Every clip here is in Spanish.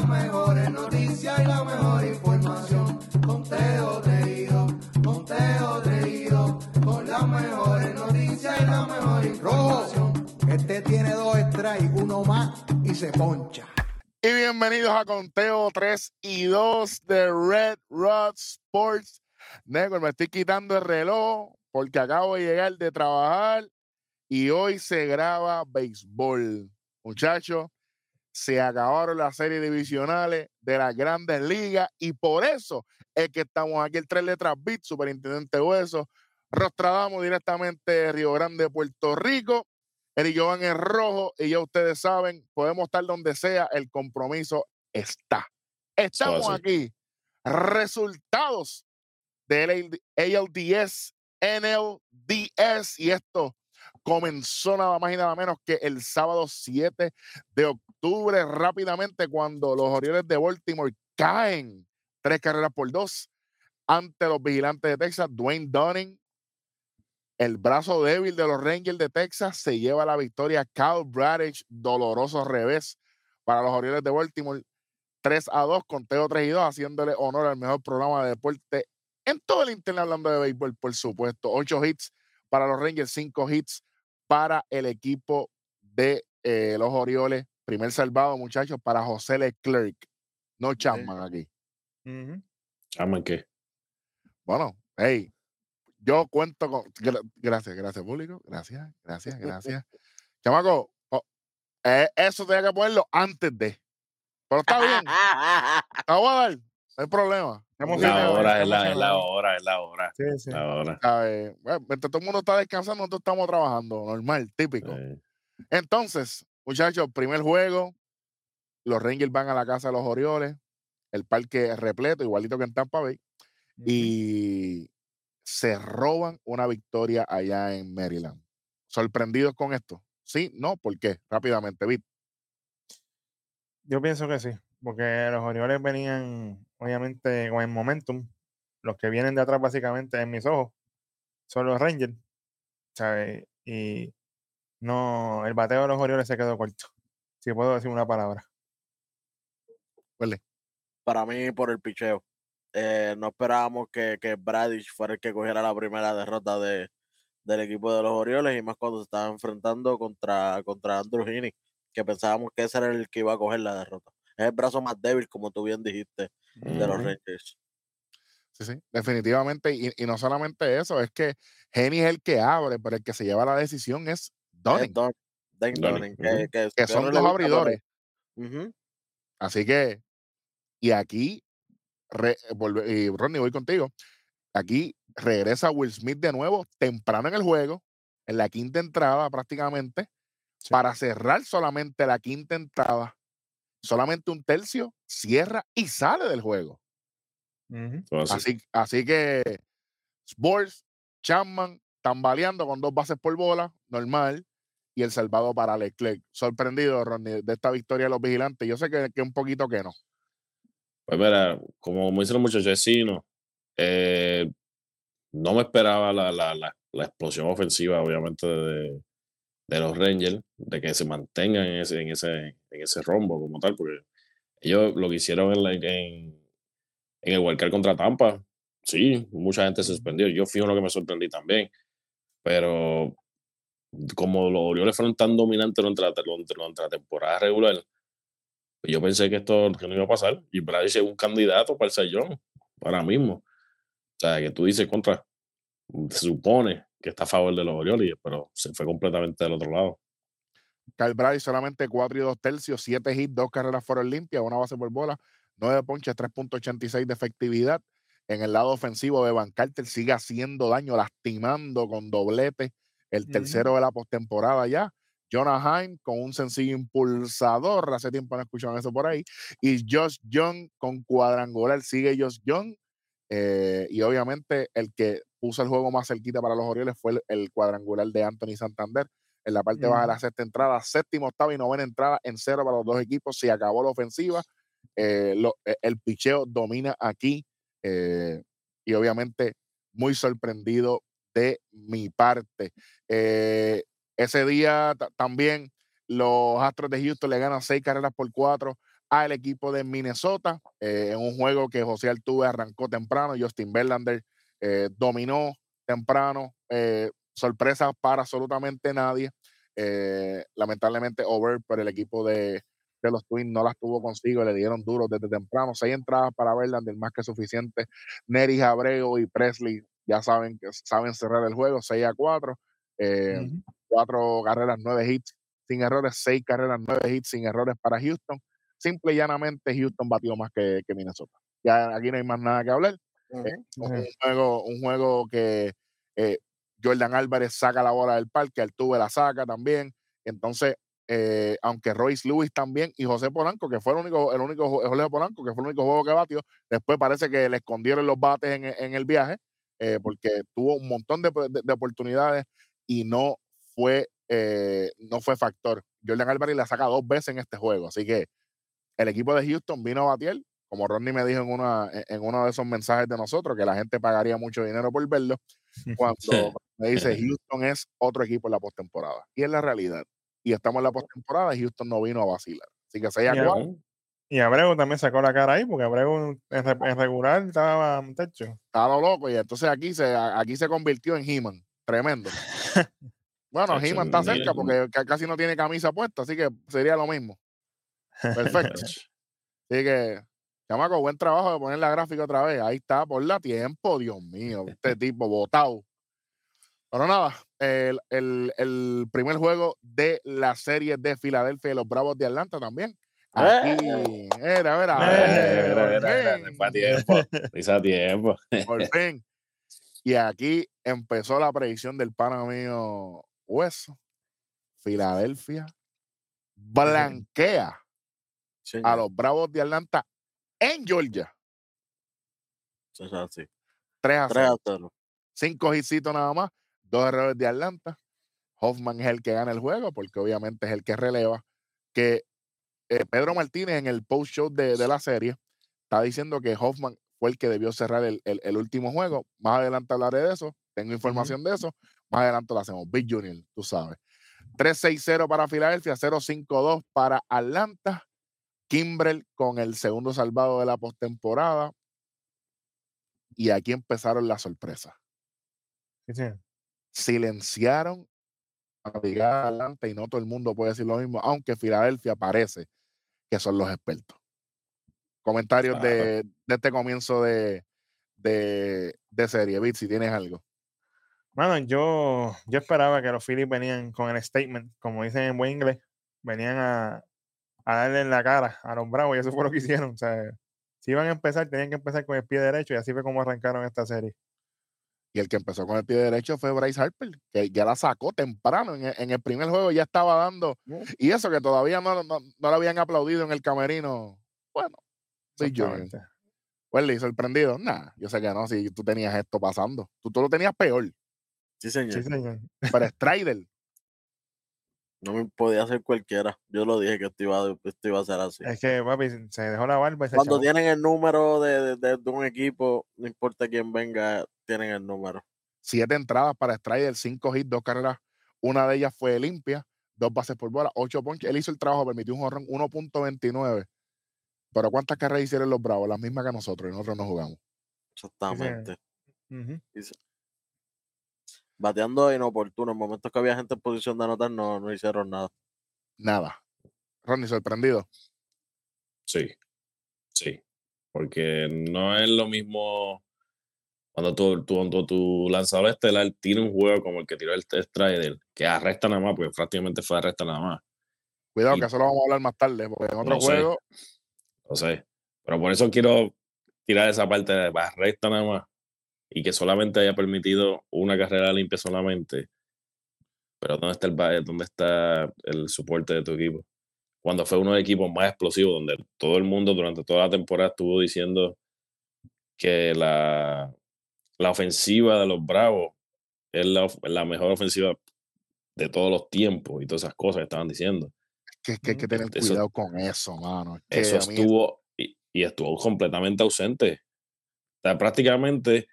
las mejores noticias y la mejor información. Conteo reído, conteo reído, con las mejores noticias y la mejor información. Este tiene dos strikes, uno más y se poncha. Y bienvenidos a Conteo 3 y 2 de Red Rod Sports. Network, me estoy quitando el reloj porque acabo de llegar de trabajar y hoy se graba béisbol. Muchachos, se acabaron las series divisionales de las grandes ligas y por eso es que estamos aquí el tres letras Beat, Superintendente Hueso, Rostradamo directamente de Río Grande, Puerto Rico. Eric Jovan en rojo y ya ustedes saben, podemos estar donde sea, el compromiso está. Estamos aquí. Resultados del ALDS, NLDS y esto comenzó nada más y nada menos que el sábado 7 de octubre rápidamente cuando los Orioles de Baltimore caen tres carreras por dos ante los vigilantes de Texas. Dwayne Dunning, el brazo débil de los Rangers de Texas, se lleva la victoria. Kyle Bradish, doloroso revés para los Orioles de Baltimore. 3 a 2, conteo 3 y 2, haciéndole honor al mejor programa de deporte en todo el internet hablando de béisbol, por supuesto. 8 hits para los Rangers, 5 hits para el equipo de eh, los Orioles. Primer salvado, muchachos, para José Leclerc. No Chapman aquí. ¿Chaman qué? Bueno, hey, yo cuento con. gra- Gracias, gracias, público. Gracias, gracias, gracias. Chamaco, oh, eh, eso tenía que ponerlo antes de. Pero está bien, te voy a dar, no hay problema. Estamos La hora, es la, hora, es la hora. Sí, sí. La hora. mientras todo el mundo está descansando, nosotros estamos trabajando, normal, típico. Entonces, muchachos, primer juego, los Rangers van a la casa de los Orioles, el parque es repleto, igualito que en Tampa Bay, y se roban una victoria allá en Maryland. ¿Sorprendidos con esto? Sí, no, ¿por qué? Rápidamente, Vic. Yo pienso que sí, porque los Orioles venían, obviamente, con el momentum. Los que vienen de atrás, básicamente, en mis ojos, son los Rangers. ¿sabes? Y no, el bateo de los Orioles se quedó corto. Si puedo decir una palabra. para mí por el picheo. Eh, no esperábamos que, que Bradish fuera el que cogiera la primera derrota de, del equipo de los Orioles y más cuando se estaba enfrentando contra, contra Andrew Heaney, que pensábamos que ese era el que iba a coger la derrota. Es el brazo más débil, como tú bien dijiste, de los. Rangers. Sí, sí, definitivamente. Y, y no solamente eso, es que Henny es el que abre, pero el que se lleva la decisión es Dunning, Don- que, que, que que son pero- abridores. Así que, y aquí, re- volve- y Ronnie, voy contigo. Aquí regresa Will Smith de nuevo, temprano en el juego, en la quinta entrada prácticamente, Sí. para cerrar solamente la quinta entrada. Solamente un tercio, cierra y sale del juego. Ujú. Todo así. Así, así que Sports, Chapman, tambaleando con dos bases por bola, normal, y el salvado para Leclerc. Sorprendido, Ronnie, de esta victoria de los vigilantes. Yo sé que, que un poquito que no. Pues mira, como me dicen los muchachos. Eh, no me esperaba la, la, la, la explosión ofensiva, obviamente, de, de los Rangers, de que se mantengan en ese, en ese, en ese rombo como tal, porque ellos lo que hicieron en, la- en, en el Wildcard contra Tampa, sí, mucha gente se sorprendió. Yo fui uno que me sorprendí también, pero como los Orioles fueron tan dominantes durante la, durante- la temporada regular, pues yo pensé que esto que no iba a pasar. Y Brady es un candidato para el Sayón, ahora mismo. O sea, que tú dices contra, se supone que está a favor de los Orioles, pero se fue completamente del otro lado. Kyle Brady solamente 4 y 2 tercios, 7 hits, 2 carreras fueron limpias, una base por bola, 9 ponches, 3.86 de efectividad. En el lado ofensivo de Van Carter sigue haciendo daño, lastimando con doblete, el tercero de la postemporada ya. Jonah Heim con un sencillo impulsador, hace tiempo no escuchaban eso por ahí. Y Josh Young con cuadrangular, sigue Josh Young. eh, y obviamente el que puso el juego más cerquita para los Orioles fue el, el cuadrangular de Anthony Santander en la parte baja de la sexta entrada, séptima, octava y novena entrada en cero para los dos equipos. Se acabó la ofensiva. eh, lo- eh, el picheo domina aquí. eh, y obviamente muy sorprendido de mi parte. Eh, ese día ta- también los Astros de Houston le ganan seis carreras por cuatro al equipo de Minnesota en un juego que José Altuve arrancó temprano, Justin Verlander eh, dominó temprano, eh, sorpresa para absolutamente nadie. Eh, lamentablemente, over, pero el equipo de, de los Twins no las tuvo consigo, le dieron duro desde temprano. Seis entradas para Verlander, más que suficiente. Nery Abreu y Presley ya saben que saben cerrar el juego, 6 a 4. Eh, Ujú. Cuatro carreras, nueve hits sin errores, seis carreras, nueve hits sin errores para Houston. Simple y llanamente, Houston batió más que, que Minnesota. Ya aquí no hay más nada que hablar. Eh, un, juego, un juego que eh, Jordan Álvarez saca la bola del parque, Altuve la saca también. Entonces, eh, aunque Royce Lewis también y José Polanco, que fue el único, el único Jorge Polanco, que fue el único juego que batió, después parece que le escondieron los bates en, en el viaje, eh, porque tuvo un montón de, de- de oportunidades y no fue, eh, no fue factor. Jordan Álvarez la saca dos veces en este juego, así que el equipo de Houston vino a batir, como Rodney me dijo en, una, en- en uno de esos mensajes de nosotros, que la gente pagaría mucho dinero por verlo, cuando me dice Houston es otro equipo en la postemporada. Y es la realidad. Y estamos en la postemporada y Houston no vino a vacilar. Así que 6 a Ya. 4, Y Abreu también sacó la cara ahí, porque Abreu en, re- en regular estaba muchacho. está lo loco. Y entonces aquí se, aquí se convirtió en He-Man. Tremendo. Bueno, He-Man está cerca porque ca- casi no tiene camisa puesta, así que sería lo mismo. Perfecto. Así que, chamaco, buen trabajo de poner la gráfica otra vez. Ahí está, por la tiempo, Dios mío. Este tipo botado. Pero nada, el, el- el primer juego de la serie de Filadelfia y los Bravos de Atlanta también. Aquí, era, era, Eh, Mira, mira, por mira, fin, fue a tiempo. A tiempo. por fin. Y aquí empezó la predicción del pana mío Hueso. Filadelfia blanquea a los Bravos de Atlanta en Georgia. es así. 3 a 3 0. a 0. Cinco hicitos nada más. Dos errores de Atlanta. Hoffman es el que gana el juego porque obviamente es el que releva. Que eh, Pedro Martínez en el post show de, de la serie está diciendo que Hoffman fue el que debió cerrar el, el- el último juego. Más adelante hablaré de eso. Tengo información de eso. Más adelante lo hacemos. Big Junior, tú sabes. 3-6-0 para Filadelfia, 0-5-2 para Atlanta. Kimbrel con el segundo salvado de la postemporada. Y aquí empezaron las sorpresas. Sí. Silenciaron a Brigada de Atlanta y no todo el mundo puede decir lo mismo, aunque Filadelfia parece que son los expertos. Comentarios de, de este comienzo de, de, de serie. Bit, si tienes algo. Bueno, yo, yo esperaba que los Phillies venían con el statement, como dicen en buen inglés, venían a, a darle en la cara a los Bravos y eso fue lo que hicieron. O sea, si iban a empezar, tenían que empezar con el pie derecho y así fue como arrancaron esta serie. Y el que empezó con el pie derecho fue Bryce Harper, que ya la sacó temprano. En el, en el primer juego ya estaba dando. Y eso que todavía no, no, no le habían aplaudido en el camerino. Bueno, Junior. Exactamente. Welly, sorprendido. Nah, yo sé que no, si tú tenías esto pasando. Tú, tú lo tenías peor. Sí, señor. Sí, señor. Pero Strider, No me podía hacer cualquiera. Yo lo dije que esto iba, a- esto iba a ser así. Es que, papi, se dejó la barba y se Cuando echó. tienen el número de, de- de un equipo, no importa quién venga, tienen el número. siete entradas para Strider, cinco hits, dos carreras. Una de ellas fue limpia, dos bases por bola, ocho ponches. Él hizo el trabajo, permitió un jorrón 1.29. Pero ¿cuántas carreras hicieron los Bravos? Las mismas que nosotros y nosotros no jugamos. Exactamente. Ujú. Bateando inoportuno. En momentos que había gente en posición de anotar, no, no hicieron nada. Nada. Ronnie, sorprendido. Sí, sí. Porque no es lo mismo cuando tu, tu, cuando tu lanzador estelar tiene un juego como el que tiró el Strider, que arresta nada más, porque prácticamente fue arresta nada más. Cuidado, Y- que eso lo vamos a hablar más tarde, porque en otro No sé. juego, No sé. Pero por eso quiero tirar esa parte de arresta nada más y que solamente haya permitido una carrera limpia solamente. Pero ¿dónde está el, ba- dónde está el soporte de tu equipo? Cuando fue uno de los equipos más explosivos, donde todo el mundo durante toda la temporada estuvo diciendo que la, la ofensiva de los Bravos es la, la mejor ofensiva de todos los tiempos y todas esas cosas que estaban diciendo. que, que hay que tener Eso- cuidado con eso, mano. Es que Eso estuvo y, y estuvo completamente ausente. O sea, prácticamente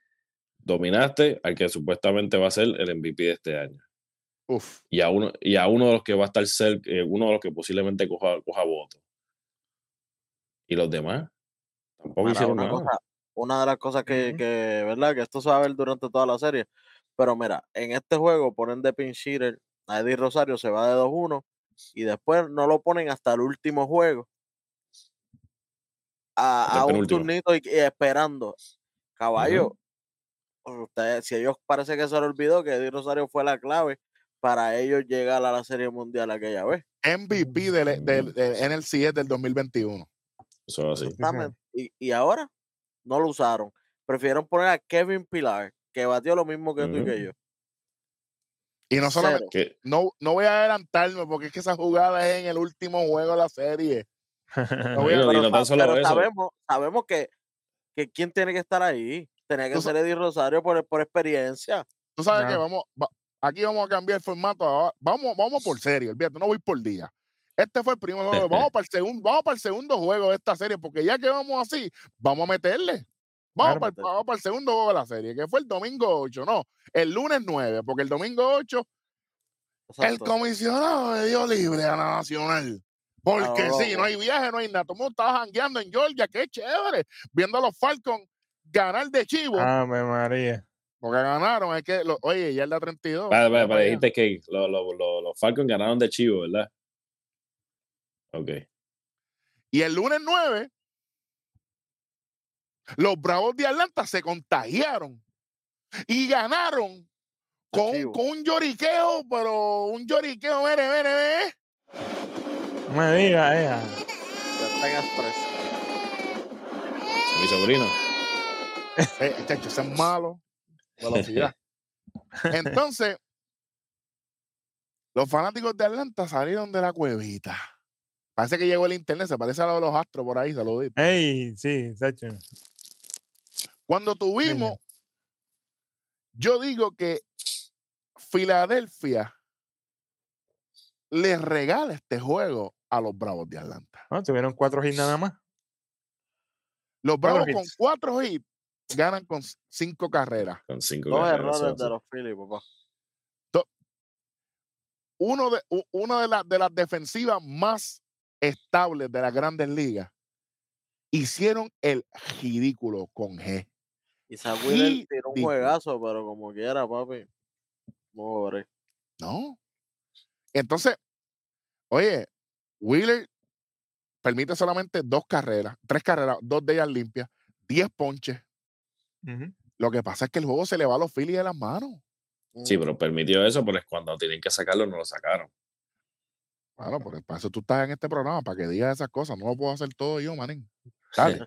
dominaste al que supuestamente va a ser el MVP de este año. uf, Y a uno, y a uno de los que va a estar cerca, eh, uno de los que posiblemente coja, coja votos. ¿Y los demás? Tampoco hicieron una, nada. cosa, una de las cosas que, que, ¿verdad? Que esto se va a ver durante toda la serie. Pero mira, en este juego ponen de pinch hitter a Eddie Rosario, se va de 2-1 y después no lo ponen hasta el último juego. A, un turnito y, y esperando. Caballo, si ellos parece que se les olvidó que Eddie Rosario fue la clave para ellos llegar a la Serie Mundial aquella vez. MVP del, del, del NLCS del 2021. Eso es así. Exactamente. Y, y ahora no lo usaron. Prefirieron poner a Kevin Pilar, que batió lo mismo que tú y que yo. Y no solamente, no, no voy a adelantarme porque es que esa jugada es en el último juego de la serie. No voy a- Pero, no sa- tan solo pero eso. sabemos, sabemos que, que quién tiene que estar ahí. Tenía que Tú ser Eddie Rosario por, por experiencia. Tú sabes que No. vamos, va- aquí vamos a cambiar el formato. Vamos, vamos por serie, olvídate, no voy por día. Este fue el primer juego. Vamos para el segundo, vamos para el segundo juego de esta serie, porque ya que vamos así, vamos a meterle. Vamos, Claro. para, el- vamos para el segundo juego de la serie, que fue el domingo 8, no, el lunes 9, porque el domingo 8 el comisionado le dio libre a la Nacional. Porque lo sí, no loco. hay viaje, no hay nada. Todo el mundo estaba jangueando en Georgia, qué chévere. Viendo a los Falcons ganar de chivo. Ave María. Porque ganaron, es que, lo- oye, ya el de 32. Para, para, ya para, para allá. dijiste que lo- lo- lo- los Falcons ganaron de Chivo, ¿verdad? Ok. Y el lunes 9, los Bravos de Atlanta se contagiaron y ganaron con, un- Chivo. con un lloriqueo, pero un lloriqueo, mire, mire, mire. No me digas, ella. Ya está en express. Mi sobrino. Eh, chacho, ese es malo. Velocidad. Entonces, los fanáticos de Atlanta salieron de la cuevita. Parece que llegó el internet, se parece a lo de los astros por ahí, saluditos. Ey, sí, Sacho. Cuando tuvimos, yo digo que Filadelfia le regala este juego a los Bravos de Atlanta. No, tuvieron cuatro hits nada más. Los Cuatro Bravos con hits. cuatro hits ganan con cinco carreras. Con cinco Dos carreras, errores de los Phillies, papá. Uno de, una de, las de las defensivas más estables de las grandes ligas hicieron el ridículo con G. Y Wheeler tiró un juegazo, pero como quiera, papi. Pobre. ¿No? Entonces, oye, Wheeler permite solamente dos carreras, tres carreras, dos de ellas limpias, diez ponches. Lo que pasa es que el juego se le va a los Phillies de las manos. Sí, pero permitió eso, pero es cuando tienen que sacarlo, no lo sacaron. Bueno, porque para eso tú estás en este programa, para que digas esas cosas. No lo puedo hacer todo yo, manín. Dale.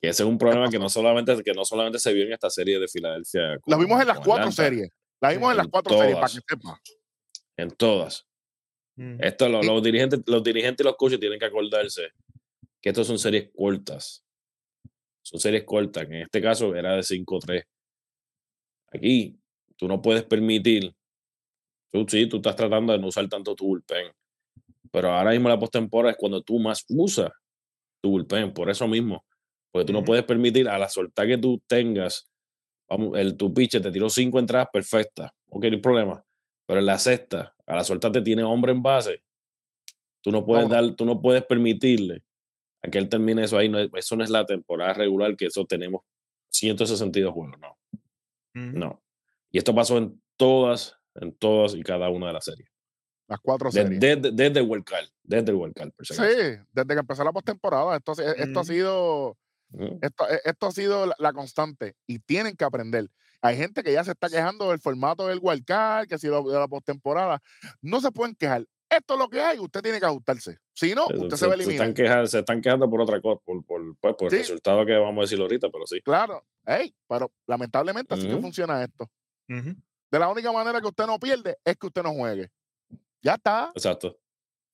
Y ese es un problema que no solamente, que no solamente se vio en esta serie de Filadelfia. La vimos en las cuatro Atlanta, series. La vimos en las cuatro series, para que sepas. En todas. Mm. Esto, los, dirigentes, los dirigentes y los coaches tienen que acordarse que estos son series cortas. Son series cortas, que en este caso era de 5-3. Aquí, tú no puedes permitir. Tú sí, tú estás tratando de no usar tanto tu bullpen. Pero ahora mismo la postemporada es cuando tú más usas tu bullpen, por eso mismo. Porque tú no puedes permitir a la soltar que tú tengas, vamos, el, tu pitcher te tiró cinco entradas perfectas. Ok, no hay problema. Pero en la sexta, a la suelta te tiene hombre en base. Tú no puedes dar, tú no puedes permitirle a que él termine eso ahí. No, es- eso no es la temporada regular, que eso tenemos 162 juegos. No, no. Y esto pasó en todas, en todas y cada una de las series. Las cuatro series. Desde, desde el World Card, desde el World si Sí, desde que empezó la postemporada. Esto, ha- esto ha sido. Esto, e- esto ha sido la, la constante y tienen que aprender. Hay gente que ya se está quejando del formato del wildcard, que si lo, de la postemporada. No se pueden quejar. Esto es lo que hay, usted tiene que ajustarse. Si no, Se- usted se, se, va a se eliminar. están quejando, se están quejando por otra cosa, por, por, pues, por Sí. el resultado que vamos a decir ahorita, pero sí. Claro, Ey, pero lamentablemente así que funciona esto. De la única manera que usted no pierde es que usted no juegue. Ya está. Exacto.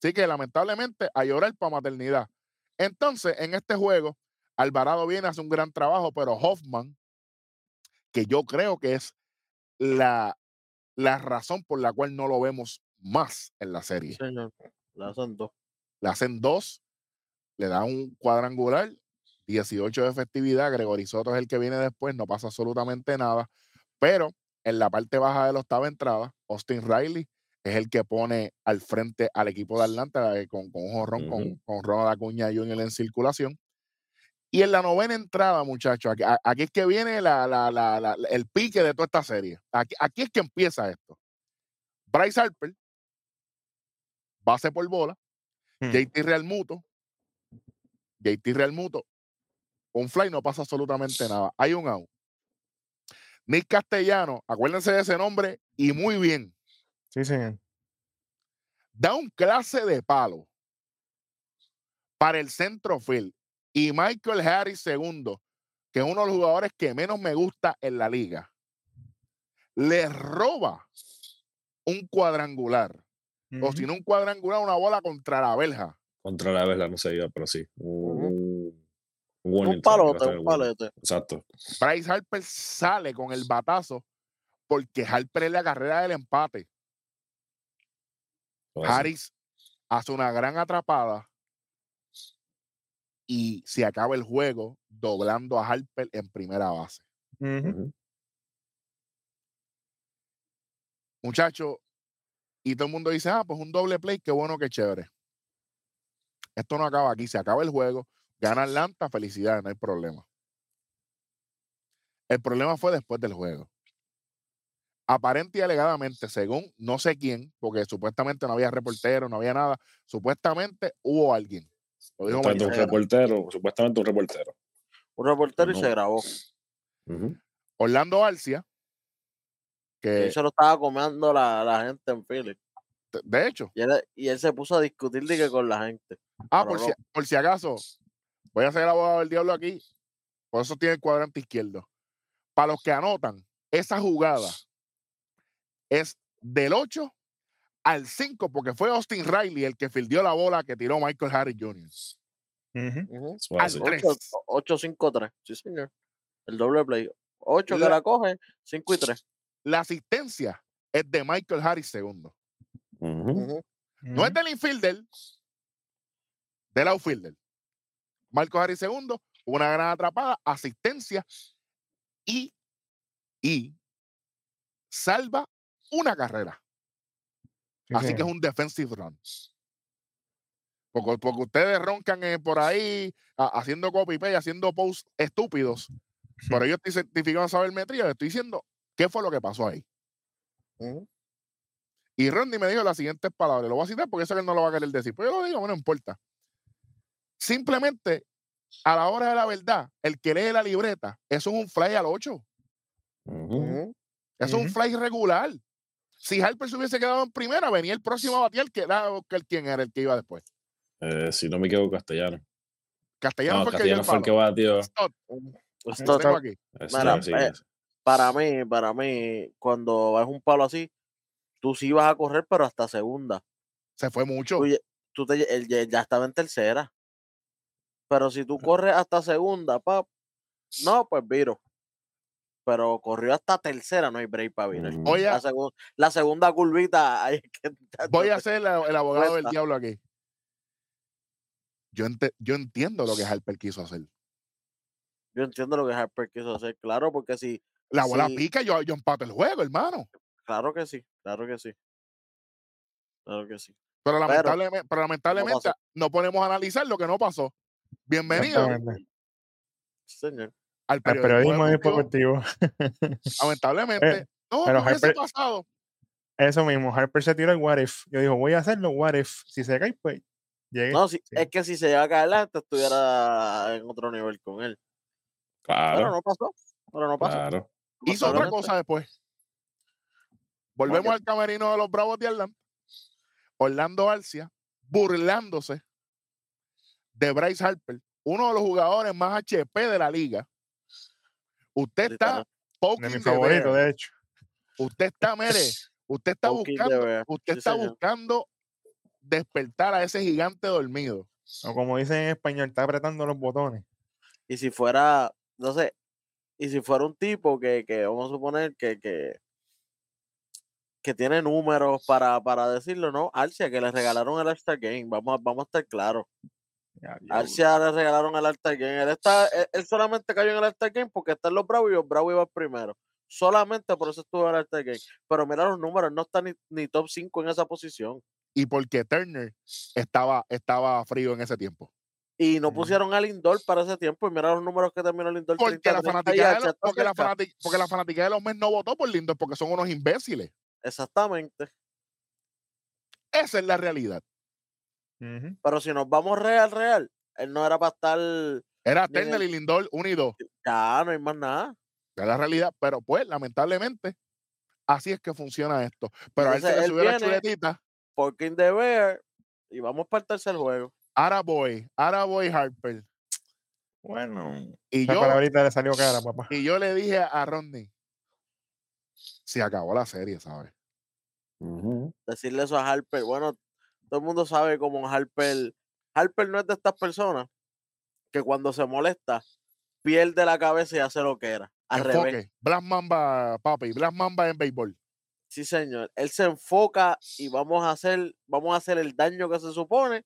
Así que lamentablemente a llorar para maternidad. Entonces, en este juego, Alvarado viene a hacer un gran trabajo, pero Hoffman, que yo creo que es la, la razón por la cual no lo vemos más en la serie. Señor. La hacen dos. Le hacen dos, le dan un cuadrangular, 18 de efectividad. Gregory Soto es el que viene después, no pasa absolutamente nada. Pero en la parte baja de la octava entrada, Austin Riley es el que pone al frente al equipo de Atlanta eh, con, con un jorrón, con, Ronald Acuña Jr. en circulación. Y en la novena entrada, muchachos, aquí, es que viene la- la- la- la- el pique de toda esta serie. Aquí, aquí es que empieza esto. Bryce Harper, base por bola, Hmm. JT Real Muto, JT Real Muto, un fly no pasa absolutamente nada. Hay un out. Nick Castellano, acuérdense de ese nombre y muy bien. Sí, señor. da un clase de palo para el centro field y Michael Harris segundo, que es uno de los jugadores que menos me gusta en la liga, le roba un cuadrangular, o si no un cuadrangular, una bola contra la verja. Contra la vela no se iba, pero sí. Un, palote, un palete. Exacto. Bryce Harper sale con el batazo porque Harper es la carrera del empate. Harris hace una gran atrapada y se acaba el juego doblando a Harper en primera base. Ujú. Muchachos, y todo el mundo dice, ah, pues un doble play, qué bueno, qué chévere. Esto no acaba aquí, se acaba el juego, gana Atlanta, felicidades, no hay problema. El problema fue después del juego. Aparente y alegadamente, según no sé quién, porque supuestamente no había reportero, no había nada, supuestamente hubo alguien. Lo dijo Supuestamente un reportero, supuestamente un reportero. Un reportero y se grabó. Orlando Arcia, Que eso lo estaba comiendo la, la gente en Philly. de- de hecho, Y él, y él se puso a discutir de que con la gente. Ah, por si, por si acaso, voy a ser el abogado del diablo aquí. Por eso tiene el cuadrante izquierdo. Para los que anotan, esa jugada es del 8 al 5, porque fue Austin Riley el que fildió la bola que tiró Michael Harris Jr. Ujú. Ujú. Eso fue Al así. tres. 8-5-3. Sí, señor. El doble play. 8 que La- la coge, 5 y 3. La asistencia es de Michael Harris segundo. Ujú. No es del infielder, del outfielder. Marco Harris segundo, una gran atrapada, asistencia y, y salva una carrera. Sí, Así que es un defensive run. Porque, porque ustedes roncan eh, por ahí a- haciendo copy paste, haciendo posts estúpidos. Pero yo estoy certificado en sabermetría, le estoy diciendo qué fue lo que pasó ahí. Y Randy me dijo las siguientes palabras. Lo voy a citar porque eso que él no lo va a querer decir. Pues yo lo digo, no importa. Simplemente, a la hora de la verdad, el que lee la libreta, eso es un fly al 8. Ujú. Eso es un fly regular. Si Harper se hubiese quedado en primera, venía el próximo a batear, que era el quién era el que iba después. Eh, si no me equivoco, castellano. Castellano No, fue el que dio castellano el fue el que batió. Aquí. Eso, Mira, sí, eh, sí. Para mí, para mí, cuando es un palo así, tú sí vas a correr, pero hasta segunda. Se fue mucho. Tú, te, él ya, estaba en tercera. Pero si tú corres hasta segunda, pap, no, pues viro. Pero corrió hasta tercera, no hay break para virar. La, la segunda curvita, es que voy a ser el, el abogado del diablo aquí. Yo, ente- yo entiendo lo que Harper quiso hacer. Yo entiendo lo que Harper quiso hacer, claro, porque si, La bola Sí. pica, yo, yo empato el juego, hermano. claro que sí, claro que sí. Claro que sí. Pero, Pero, lamentablemente, pero lamentablemente pasó. no podemos analizar lo que no pasó. Bienvenido. Señor. al periodismo, periodismo deportivo. Lamentablemente. no, pero ¿qué hubiese Harper- pasado? Eso mismo, Harper se tiró el what if. Yo digo, voy a hacerlo, what if. Si se cae, pues llegue. No, si, sí. es que si se llega a caer adelante, estuviera en otro nivel con él. Pero Claro, no pasó. Pero no pasó. claro. Hizo otra cosa después. Volvemos al camerino de los Bravos de Atlanta. Orlando Arcia burlándose de Bryce Harper, uno de los jugadores más HP de la liga. Usted está Literal. de poking mi the favorito, bear. de hecho. Usted está, mire, usted está Poking buscando, usted Sí, está señor. buscando despertar a ese gigante dormido. O como dicen en español, está apretando los botones. Y si fuera, no sé, y si fuera un tipo que, que vamos a suponer que, que, que tiene números para, para decirlo, ¿no? Arcia, que le regalaron el All-Star Game, vamos, a- vamos a estar claros. Arcia le regalaron el All-Star Game. Él, está, él, él solamente cayó en el All-Star Game porque están los Bravos y los Bravos iban primero. Solamente por eso estuvo en el All-Star Game. Pero mira los números, no está ni, ni top 5 en esa posición. Y porque Turner estaba, estaba frío en ese tiempo. Y no pusieron a Lindor para ese tiempo. Y mira los números que terminó Lindor. Porque 30, la, 30 fanaticada de los, porque, la cerca. fanatic- porque la fanática de los Mets no votó por Lindor porque son unos imbéciles. Exactamente. Esa es la realidad. Pero si nos vamos real, real, él no era para estar. Era. Turner y Lindor unidos. Ya, no hay más nada. Es la realidad. Pero pues, lamentablemente, así es que funciona esto. Pero a él se Entonces, le subió la viene- chuletita. Porque in the Bear. Y vamos para el tercer juego. Ara Boy, Ara Boy Harper. Bueno, Y yo, palabrita le salió cara, papá. y yo le dije a Rodney, se acabó la serie, ¿sabes? Decirle eso a Harper. Bueno, todo el mundo sabe cómo Harper. Harper no es de estas personas que cuando se molesta pierde la cabeza y hace lo que era. Al revés. Black Mamba, papi, Black Mamba en béisbol. Sí, señor. Él se enfoca y vamos a hacer, vamos a hacer el daño que se supone.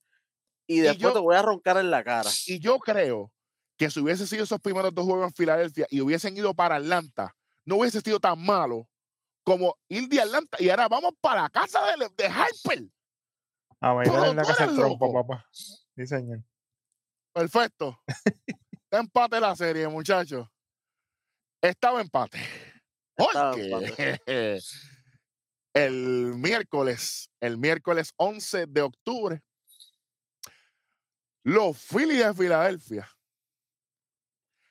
Y después yo- te voy a roncar en la cara. Y yo creo que si hubiese sido esos primeros dos juegos en Filadelfia y hubiesen ido para Atlanta, no hubiese sido tan malo como ir de Atlanta y ahora vamos para la casa de, de Harper. A bailar en la casa del trompo, papá. Sí, señor. Perfecto. Empate la serie, muchachos. Estaba empate. Porque el miércoles, el miércoles 11 de octubre, los Phillies de Filadelfia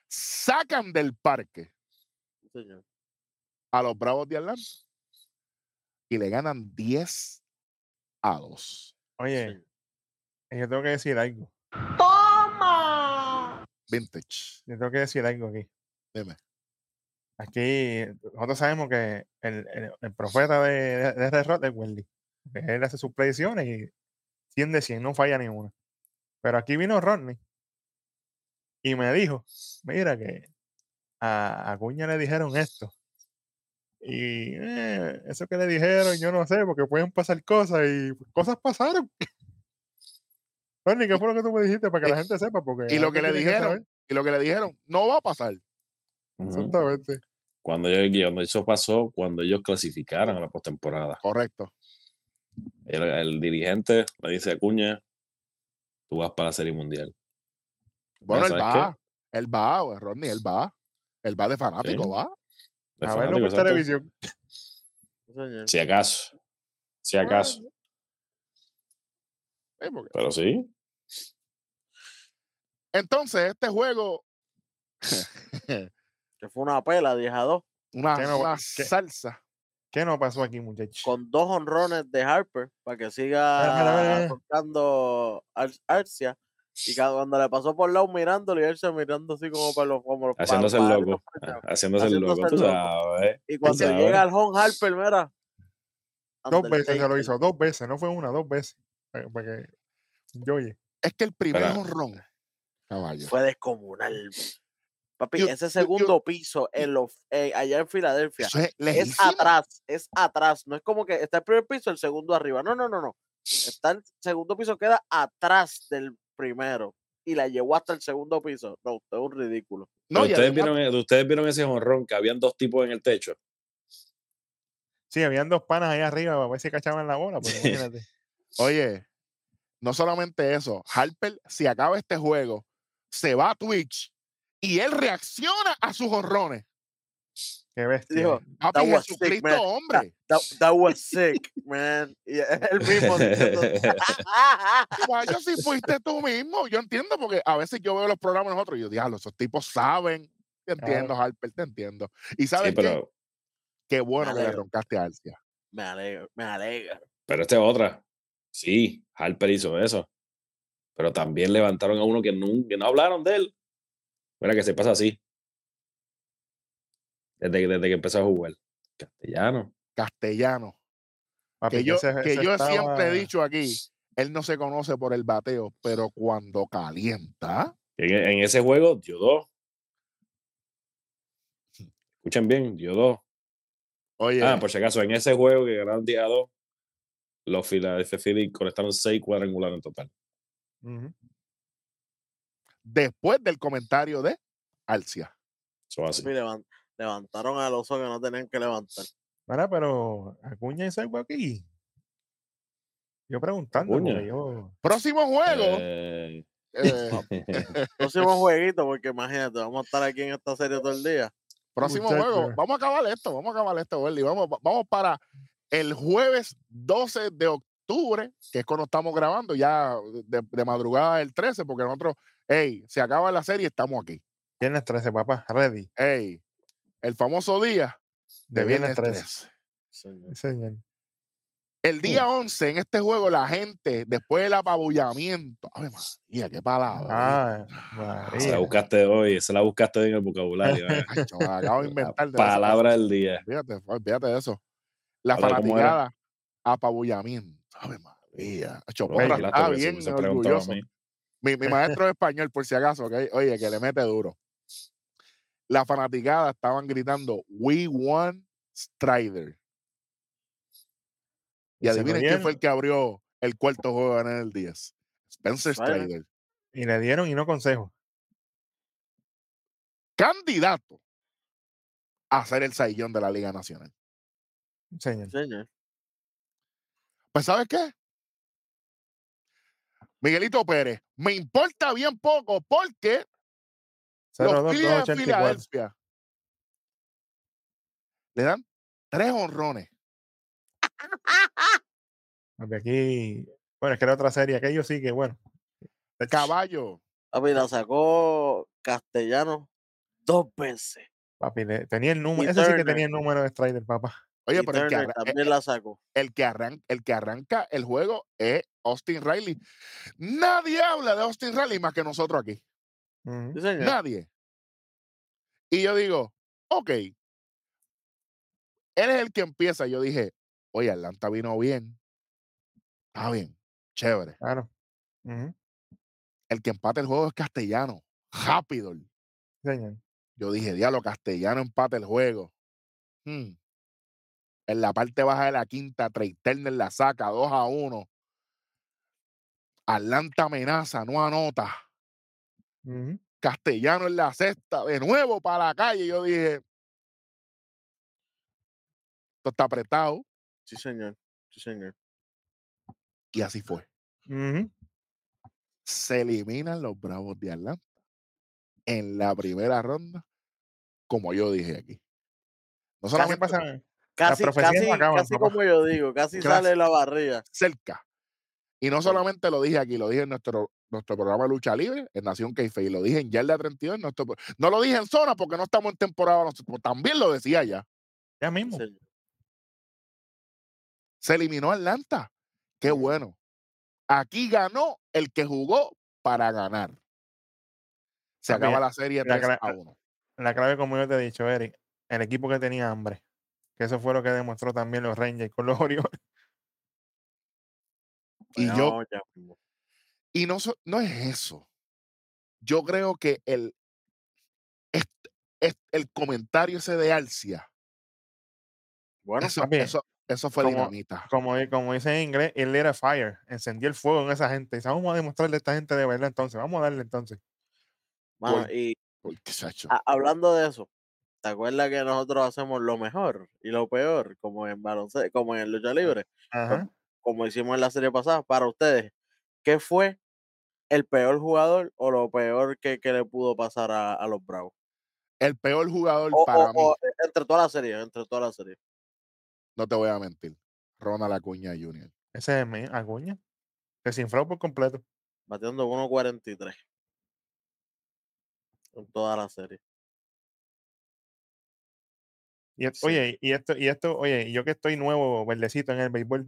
sacan del parque señor. a los Bravos de Atlanta y le ganan 10 a 2. Oye, Sí. yo tengo que decir algo. Vintage. Yo tengo que decir algo aquí. Dime. Aquí, nosotros sabemos que el, el- el profeta de, de, de Rod es Wendy. Él hace sus predicciones y 100 de 100, no falla ni una. Pero aquí vino Rodney y me dijo, mira que a Acuña le dijeron esto. Y eh, eso que le dijeron, yo no sé, porque pueden pasar cosas y pues, cosas pasaron. Rodney, ¿qué fue lo que tú me dijiste para que la gente sepa? Porque y lo que le dijeron, saber. Y lo que le dijeron, no va a pasar. Ujú. Exactamente. Cuando, yo, cuando eso pasó, cuando ellos clasificaron a la postemporada, Correcto. el, el dirigente le dice a Acuña, tú vas para la Serie Mundial. Bueno, él ¿sabes qué? va. Él va, güey, Rodney, él va. Él va de fanático, Sí. va. De A verlo fanático, por exacto. televisión. Si acaso. Si acaso. Sí, porque- Pero sí. Entonces, este juego, Que fue una pela 10 a 2. una, ¿Qué no- una qué? salsa. ¿Qué no pasó aquí, muchachos? Con dos honrones de Harper para que siga tocando Ar- Arcia. Y cuando le pasó por lado mirándolo y Arcia mirando así como para los pa- Haciéndose el loco. ah, Haciéndose el loco. Tú sabes. Y cuando sabes. llega al home Harper, mira. Dos veces se lo hizo, dos veces, no fue una, dos veces. Para para que yo oye. Es que el primer honrón, caballo. Fue descomunal. Papi, Yo- ese yo- yo- segundo piso en los, eh, allá en Filadelfia es atrás, es atrás. No es como que está el primer piso, el segundo arriba. No, no, no, no. Está el segundo piso, queda atrás del primero. Y la llevó hasta el segundo piso. No, usted es un ridículo. No, ¿Ustedes, además- vieron, e- ¿Ustedes vieron ese jonrón que habían dos tipos en el techo? Sí, habían dos panas ahí arriba a ver si cachaban la bola, pero imagínate. Oye, no solamente eso, Harper, si acaba este juego, se va a Twitch y él reacciona a sus honrones. Qué bestia. Dijo, Papi, That was sick, Jesucristo, man. hombre. That, that was sick, man. Y él mismo Caballo, si fuiste tú mismo, yo entiendo, porque a veces yo veo los programas de nosotros y yo, diablo, esos tipos saben. Te entiendo, Harper, te entiendo. Y sabes Sí, qué? pero, Qué bueno que le alegro. roncaste a Alcia. me alegra, me alegra. pero esta es otra. Sí, Harper hizo eso. Pero también levantaron a uno que, nunca, que no hablaron de él. Mira que se pasa así. Desde, que- desde que empezó a jugar. Castellano. Castellano. Papi, Que yo, ese- que ese yo siempre he dicho aquí, él no se conoce por el bateo, pero cuando calienta, En, en ese juego dio dos. Escuchen bien, dio dos. oye, Ah, por si acaso, en ese juego que ganaron 10 a 2, los Philadelphia Phillies conectaron 6 cuadrangulares en total. Ujú. Después del comentario de Alcia. Eso así. Papi, levan- Levantaron al oso que no tenían que levantar. Mira, pero Acuña hizo algo aquí. Yo preguntando, yo. Próximo juego. Eh, eh, Próximo jueguito, porque imagínate, vamos a estar aquí en esta serie todo el día. próximo Muchacho. juego. Vamos a acabar esto. Vamos a acabar esto, Welly. Vamos, vamos para el jueves 12 de octubre, que es cuando estamos grabando, ya de, de madrugada del 13, porque nosotros, hey, se acaba la serie, estamos aquí. Viernes 13, papá. Ready. Hey, el famoso día de, De viernes viernes 13. Señor. Sí, señor. El día 11 en este juego, la gente, después del apabullamiento, ¡Ave María, qué palabra! Ah, se la buscaste hoy, se la buscaste hoy en el vocabulario. eh. Ay, acabo de La inventar. de eso. palabra del día. Fíjate, fíjate de eso. La Habla fanaticada, apabullamiento. ¡Ave María! Bello. está bien orgulloso. Mi, mi maestro de español, por si acaso, ¿ok? oye, que le mete duro. La fanaticada estaban gritando, We won Strider. Y adivinen quién fue el que abrió el cuarto juego en el 10. Spencer Strider. Strider. Y le dieron y no consejo. Candidato a ser el saillón de la Liga Nacional. Señor. Señor. Pues, ¿sabes qué? Miguelito Pérez, me importa bien poco porque los 0-2, Phillies de 284. Filadelfia le dan tres honrones. Porque aquí. Bueno, es que era otra serie. Aquello sí que, bueno. Caballo, Papi, la sacó Castellano dos veces. Papi, tenía el número. Ese sí que tenía el número de Strider, papá. Oye, y pero el que, Turner arran- también el, la sacó. el que arran- el que arranca el juego es Austin Riley. Nadie habla de Austin Riley más que nosotros aquí. Ujú. Sí, señor. Nadie. Y yo digo, ok. Él es el que empieza. Yo dije, oye, Atlanta vino bien. Está bien, chévere. Claro. El que empata el juego es Castellano. Rápido. Señor. Yo dije, diablo, Castellano empata el juego. Hmm. En la parte baja de la quinta, Trey Turner la saca 2 a 1. Atlanta amenaza, no anota. Castellano en la sexta, de nuevo para la calle. Yo dije, esto está apretado. Sí, señor. Sí, señor. Y así fue. Se eliminan los Bravos de Atlanta en la primera ronda, como yo dije aquí. No solamente pasa. Casi, casi, acaban, casi como yo digo, casi sale la barriga. cerca. Y no solamente lo dije aquí, lo dije en nuestro, nuestro programa de lucha libre, en Nación Keife, y lo dije en Yarda 32. En nuestro, no lo dije en zona porque no estamos en temporada, nosotros, también lo decía ya. Ya mismo. Se eliminó Atlanta. Qué bueno. Aquí ganó el que jugó para ganar. Se También, acaba la serie la 3 cla- a 1. La clave, como yo te he dicho, Eric, el equipo que tenía hambre. Que eso fue lo que demostró también los Rangers con los Orioles. Y yo, ya y no, es eso. Yo creo que el, el comentario ese de Alcia, Bueno, eso, papi, eso, eso fue como- dinamita. Como, como dice en inglés, el era fire. Encendió el fuego en esa gente. Y vamos a demostrarle a esta gente de verdad entonces. Vamos a darle entonces. mano, Por- y Uy, a- hablando de eso, ¿te acuerdas que nosotros hacemos lo mejor y lo peor, como en baloncesto, como en lucha libre, Ajá. como hicimos en la serie pasada? Para ustedes, ¿qué fue el peor jugador o lo peor que, que le pudo pasar a, a los Bravos? El peor jugador O, para o- mí, o entre toda la serie, entre toda la serie. no te voy a mentir, Ronald Acuña Jr. Ese es mi Acuña. Desinflado por completo. Batiendo 1.43 en toda la serie. Y, Sí. Oye, y esto, y esto, oye, yo que estoy nuevo, verdecito en el béisbol,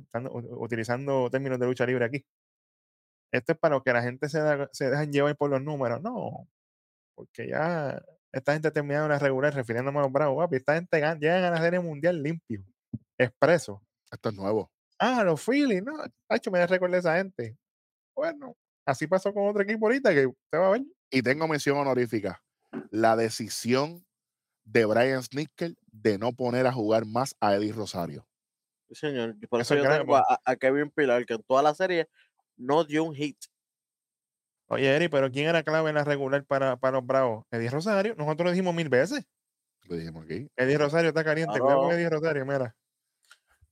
utilizando términos de lucha libre aquí. Esto es para que la gente se, da- se dejan llevar por los números. No, porque ya esta gente terminaron la regular, refiriéndome a los bravos, papi, esta gente gan- llegan a la serie mundial limpio, expreso. Esto es nuevo. Ah, los Phillies, no, hecho me recordé esa gente. Bueno, así pasó con otro equipo ahorita que usted va a ver. Y tengo mención honorífica. La decisión de Brian Snicker de no poner a jugar más a Eddie Rosario. Sí, señor. Por Eso eso es yo tengo a, a Kevin Pilar, que en toda la serie no dio un hit. Oye, Eri, pero ¿quién era clave en la regular para, para los bravos? Eddie Rosario, nosotros lo dijimos mil veces. Lo dijimos aquí. Eddie Rosario está caliente. Cuidado con Claro. Eddie Rosario, mira.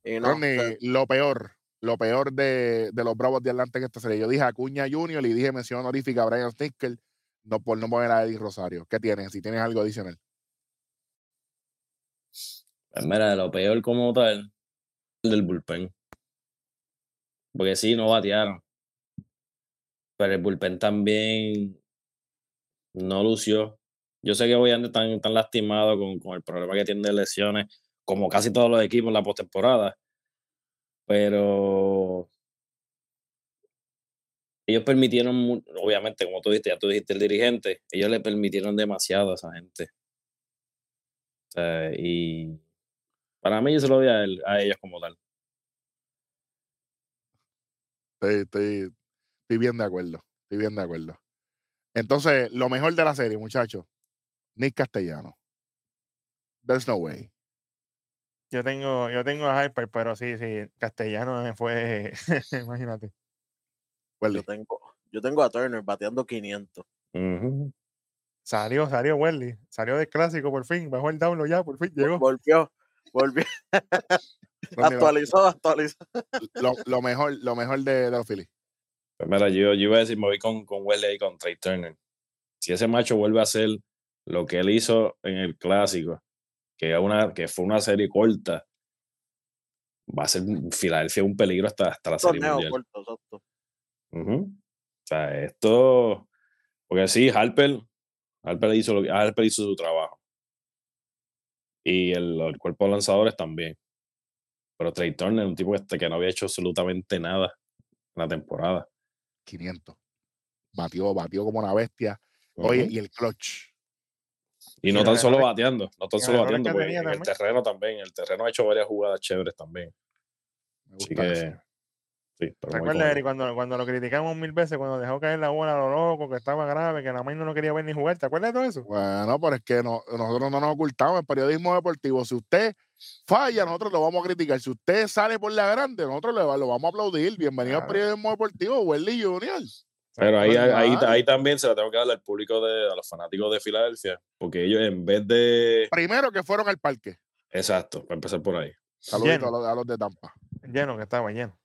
Y no, Ronnie, se- lo peor, lo peor de, de los Bravos de Atlanta en esta serie. Yo dije a Acuña Junior y dije mención honorífica a Brian Stinker, no por no poner a Eddie Rosario. ¿Qué tienes? Si tienes algo adicional. Pues mira, lo peor como tal, el del bullpen. Porque sí, no batearon. Pero el bullpen también no lució. Yo sé que hoy anda tan, tan lastimado con, con el problema que tiene de lesiones, como casi todos los equipos en la postemporada. Pero ellos permitieron, obviamente, como tú dijiste, ya tú dijiste el dirigente, ellos le permitieron demasiado a esa gente. O y para mí yo se lo doy a, él- a ellos como tal. Estoy, estoy, estoy bien de acuerdo. Estoy bien de acuerdo. Entonces, lo mejor de la serie, muchachos, Nick Castellano. There's no way. Yo tengo, yo tengo a Hyper, pero sí, sí, castellano me fue, imagínate. Welly. yo, tengo, yo tengo a Turner bateando 500. Ujú. Salió, salió Welly, salió del clásico por fin, bajó el download ya, por fin llegó. Volvió, volvió, lo- actualizó, actualizó. lo, lo mejor, lo mejor de, de los Phillies. Pues mira, yo, yo iba a decir, me voy con, con Wesley y con Trey Turner. Si ese macho vuelve a hacer lo que él hizo en el clásico, que, una, que fue una serie corta, va a ser Filadelfia un peligro hasta, hasta la serie Torneo mundial. corto, exacto. O sea, esto, porque sí, Harper, Harper hizo, lo, que- Harper hizo su trabajo. Y el, el cuerpo de lanzadores también. Pero Trey Turner, un tipo este que no había hecho absolutamente nada en la temporada. 500. Batió, batió como una bestia. Oye, y el clutch. y y no tan solo bateando, no tan solo bateando, en el terreno también, el terreno ha hecho varias jugadas chéveres también. Me Así gusta eso. Sí, pero ¿Te acuerdas. Eric, cuando, cuando lo criticamos mil veces, cuando dejó caer la bola a lo loco, que estaba grave, que la main no lo quería ver ni jugar? ¿Te acuerdas de todo eso? Bueno, pero es que no- nosotros no nos ocultamos en periodismo deportivo. Si usted falla, nosotros lo vamos a criticar. Si usted sale por la grande, nosotros le lo vamos a aplaudir. Bienvenido al periodismo deportivo, Welly Junior. Pero ahí, ahí, ahí, también se la tengo que dar al público, de, a los fanáticos de Filadelfia, porque ellos en vez de... Primero que fueron al parque. Exacto, para empezar por ahí. Saluditos Lleno. a los, a los de Tampa. Lleno, que estaba lleno.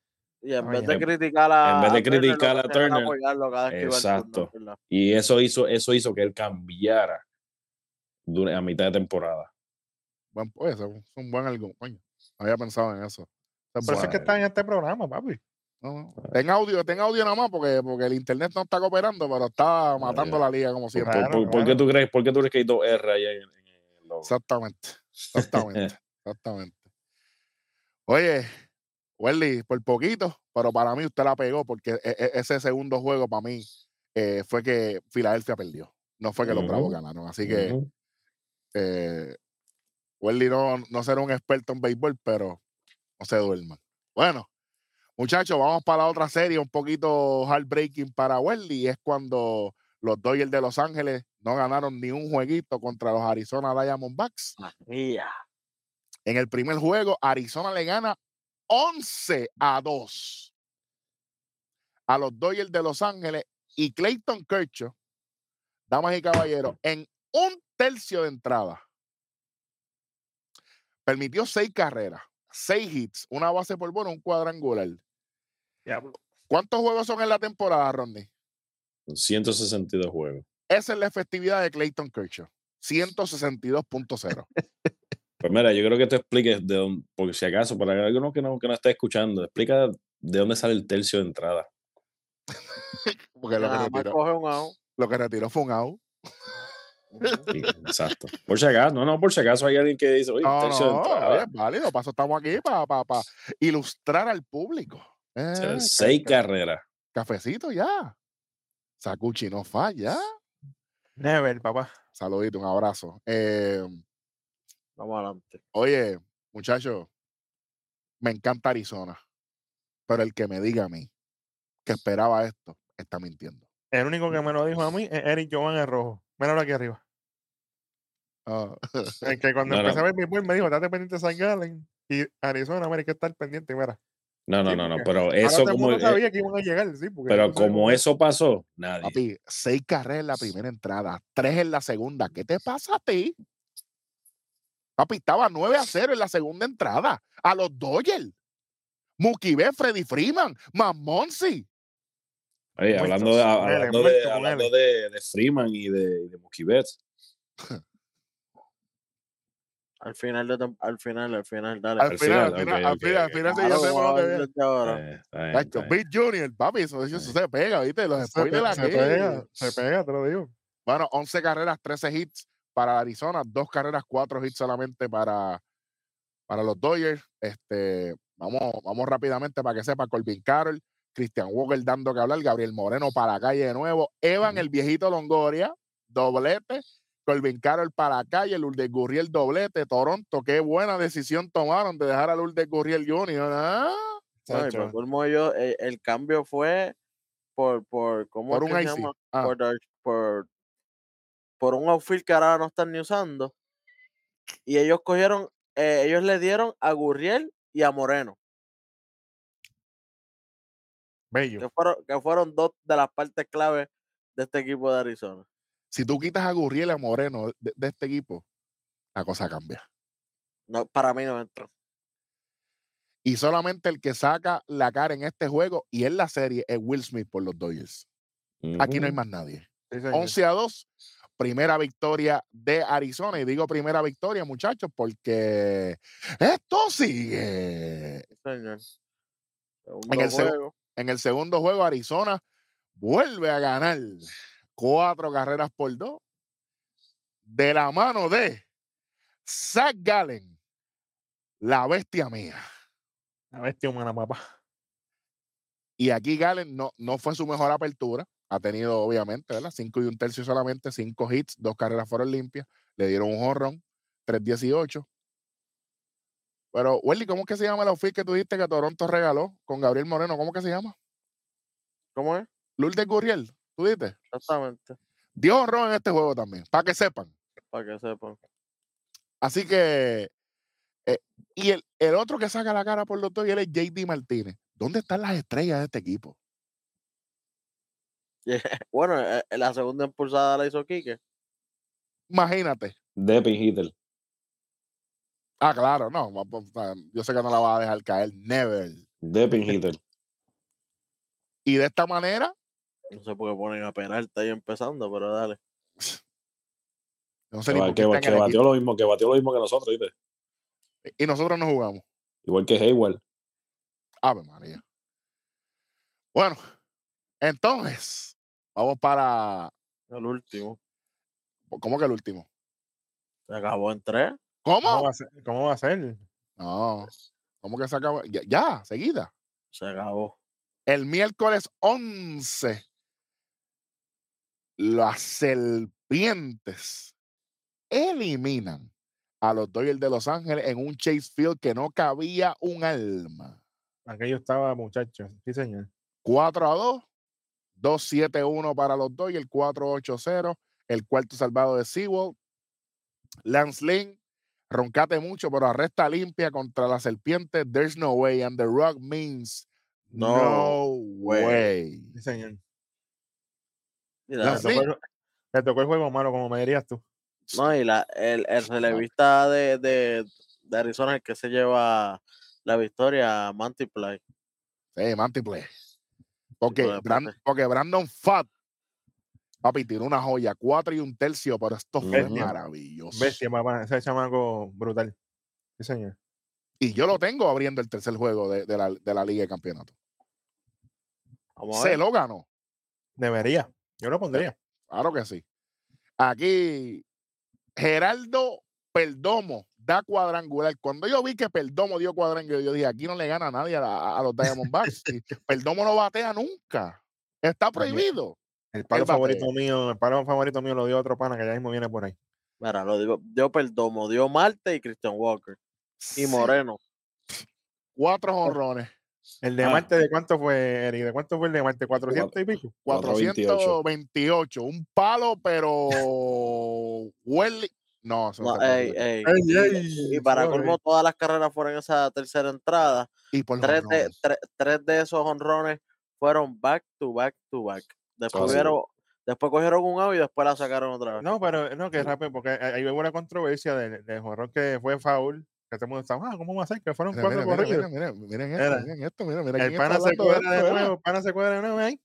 Y en vez de criticar a en vez de a Turner, lo criticar a Turner, apoyarlo cada vez que iba al turno, exacto. Y eso hizo, eso hizo que él cambiara a mitad de temporada. Buen, oye, eso es un buen algo. Coño, no había pensado en eso. Eso es Por eso es que bueno. está en este programa, papi. No, no. Ten audio, ten audio nada más porque, porque el internet no está cooperando, pero está matando la liga como ¿Por, siempre. Claro, por- por qué tú crees, por qué tú crees que hay dos R ahí en, en el logo? Exactamente, exactamente, exactamente. Oye, Welly, por poquito, pero para mí usted la pegó porque e- e- ese segundo juego para mí eh, fue que Filadelfia perdió. No fue que los Bravos ganaron. Así que eh, Welly no, no será un experto en béisbol, pero no se duerman. Bueno, muchachos, vamos para la otra serie, un poquito heartbreaking para Welly. Es cuando los Dodgers de Los Ángeles no ganaron ni un jueguito contra los Arizona Diamondbacks. María. En el primer juego, Arizona le gana 11 a 2 a los Dodgers de Los Ángeles y Clayton Kershaw, damas y caballeros, en un tercio de entrada. Permitió seis carreras, seis hits, una base por bono, un cuadrangular. ¿Cuántos juegos son en la temporada, Rodney? 162 juegos. Esa es la efectividad de Clayton Kershaw. 162.0. Pues mira, yo creo que te expliques de dónde, porque si acaso, para alguno que no, que no esté escuchando, explica de dónde sale el tercio de entrada. Porque lo que, retiró, coge un out. lo que retiró fue un out. Sí, exacto. Por si acaso, no, no, por si acaso hay alguien que dice, oye, No, tercio de no, entrada. oye, válido. Paso estamos aquí para ilustrar al público. O Eh, sea, seis ca- carreras. Cafecito ya. Sacuchi no falla. Never, papá. Saludito, un abrazo. Eh, Vamos adelante. oye, muchachos, me encanta Arizona. Pero el que me diga a mí que esperaba esto, está mintiendo. El único que me lo dijo a mí es Eric Jovan el rojo. Míralo aquí arriba. El que cuando No, no. empecé a ver mi béisbol me dijo, date pendiente de San Galen y Arizona, mira, hay que estar pendiente, mira. No, no, Sí, no, no, pero eso como, mundo eh, sabía que iban a llegar, sí. Porque pero como eso pasó, nadie. papi, seis carreras en la primera entrada, tres en la segunda. ¿Qué te pasa a ti? Papi, estaba 9 a 0 en la segunda entrada. A los Dodgers. Betts, Freddy Freeman, Mamonsi. Oye, hablando, de, hablando, de, hablando de, de Freeman y de, de Al final, de al final, al final, dale. Al Al final, al final, final, al final, al ok. final, sí, Claro, ya sé por vamos a dónde ver viene. desde ahora. eh. Big Junior, papi, eso, eso se pega, ¿viste? Los Se, se pega, se pega, te lo digo. Bueno, 11 carreras, 13 hits para Arizona, dos carreras, cuatro hits solamente para, para los Dodgers. Este, vamos, vamos rápidamente para que sepa Colvin Carroll, Christian Walker dando que hablar, Gabriel Moreno para la calle de nuevo, Evan el viejito Longoria, doblete, Colvin Carroll para la calle, Lourdes Gurriel doblete, Toronto, qué buena decisión tomaron de dejar a Lourdes Gurriel Jr. ¿ah? El cambio fue por, por, ¿cómo Por un IC. Ah, por, por un outfield que ahora no están ni usando. Y ellos cogieron, eh, ellos le dieron a Gurriel y a Moreno, bello. que fueron, que fueron dos de las partes clave de este equipo de Arizona. Si tú quitas a Gurriel y a Moreno de, de este equipo, la cosa cambia. No, para mí no entra. Y solamente el que saca la cara en este juego y en la serie es Will Smith por los Dodgers. Aquí no hay más nadie. Sí, señor. 11 a 2, primera victoria de Arizona. Y digo primera victoria, muchachos, porque esto sigue. Sí, señor. Segundo En el seg- juego. En el segundo juego, Arizona vuelve a ganar cuatro carreras por dos de la mano de Zach Gallen, la bestia mía. La bestia humana, papá. Y aquí Gallen no, no fue su mejor apertura. Ha tenido, obviamente, ¿verdad? Cinco y un tercio solamente, cinco hits, dos carreras fueron limpias. Le dieron un jorrón, 3-18. Pero, Welly, ¿cómo es que se llama el outfit que tú dijiste que Toronto regaló con Gabriel Moreno? ¿Cómo que se llama? ¿Cómo es? Lourdes Gurriel, tú dijiste. Exactamente. Dio honrón en este juego también, para que sepan. Para que sepan. Así que, eh, y el, el otro que saca la cara por los dos, y él es JD Martínez. ¿Dónde están las estrellas de este equipo? Bueno, eh, eh, la segunda impulsada la hizo Quique. Imagínate. Depin Hitter. Ah, claro, no. va, Yo sé que no la va a dejar caer. Never. Depin Hitter. Y de esta manera, No sé por qué ponen a penalti ahí empezando, pero dale. no sé Que, ni que que el batió lo mismo, que batió lo mismo que nosotros, ¿viste? Y nosotros no jugamos. Igual que Hayward. Ave María. Bueno, entonces, vamos para. El último. ¿Cómo que el último? Se acabó en tres. ¿Cómo ¿Cómo? va a ser? ¿Cómo va a ser? No. ¿Cómo que se acabó? Ya, ya, seguida. Se acabó. El miércoles 11, las serpientes eliminan a los Dodgers de Los Ángeles en un Chase Field que no cabía un alma. Aquello estaba, muchachos. Sí, señor. 4 a 2, 2-7-1 para los Dodgers, 4-8-0, el cuarto salvado de Sewell. Lance Lynn, roncate mucho, pero arresta limpia contra la serpiente. There's no way, and the rock means no, No way. way. Sí, señor. Mira, tocó, el, le tocó el juego malo, como me dirías tú. No, y la, el, el relevista de, de, de Arizona, el que se lleva la victoria, Multiply. Sí, Mantiple. Porque, Hijo de Bran- puta. porque Brandon Fat, papi, tiró una joya, cuatro y un tercio, pero esto fue Bestia. maravilloso. Bestia, papá. Ese chamaco brutal. Sí, señor. Y yo lo tengo abriendo el tercer juego de, de la, de la Liga de Campeonato. Vamos a Se lo ganó. Debería. Yo lo pondría. Claro que sí. Aquí, Geraldo Perdomo da cuadrangular. Cuando yo vi que Perdomo dio cuadrangular, yo dije, aquí no le gana a nadie a, la- a los Diamondbacks. Perdomo no batea nunca. Está También. prohibido. El palo favorito mío, el palo favorito mío lo dio otro pana que ya mismo viene por ahí. Mira, lo digo, dio Perdomo, dio Marte y Christian Walker. Y Sí, Moreno. Cuatro honrones. El de Ah. Marte, ¿de cuánto fue, Eric? ¿De cuánto fue el de Marte? ¿400 y pico? 428. 428. Un palo, pero huele. No, eso no ey, ey. Ey, Y- ey, Y para colmo, todas las carreras fueron esa tercera entrada. Y por Tres de, tre- tres de esos honrones fueron back to back to back. Después Así. hubieron, Después cogieron un out y después la sacaron otra vez. No, pero no, que rápido, porque hay hubo una controversia del de horror que fue foul, que todo el mundo estaba, ah, ¿cómo va a ser? Que fueron Mira, cuatro mira, corridos. mira, mira, miren esto, miren esto, mira, mira El pana se cuadra de nuevo, el pana se cuadra de nuevo ahí.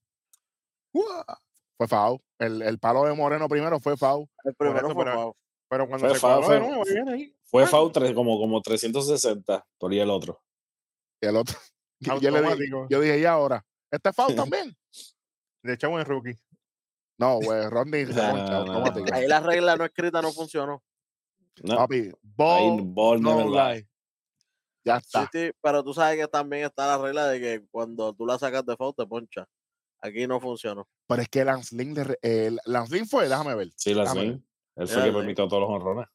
Fue foul. El, el palo de Moreno primero fue foul. El primero eso, fue pero- foul. Pero cuando Fue se de fue- nuevo, ahí viene ahí. Fue tres- como, como 360, por ahí el otro. Y el otro. yo, le dije, yo dije, ¿y ahora? ¿Este es foul también? De hecho, buen rookie. No, güey, Rodney no, automático. Ahí la regla no escrita no funcionó. No, Papi, ahí ball, ball no lie. lie. Ya está. sí, pero tú sabes que también está la regla de que cuando tú la sacas de foul te poncha. Aquí no funcionó. Pero es que Lance Lynn, le re- eh, Lance Lynn fue, déjame ver. Sí, la Déjame ver. Él fue que permitió todos los honrones.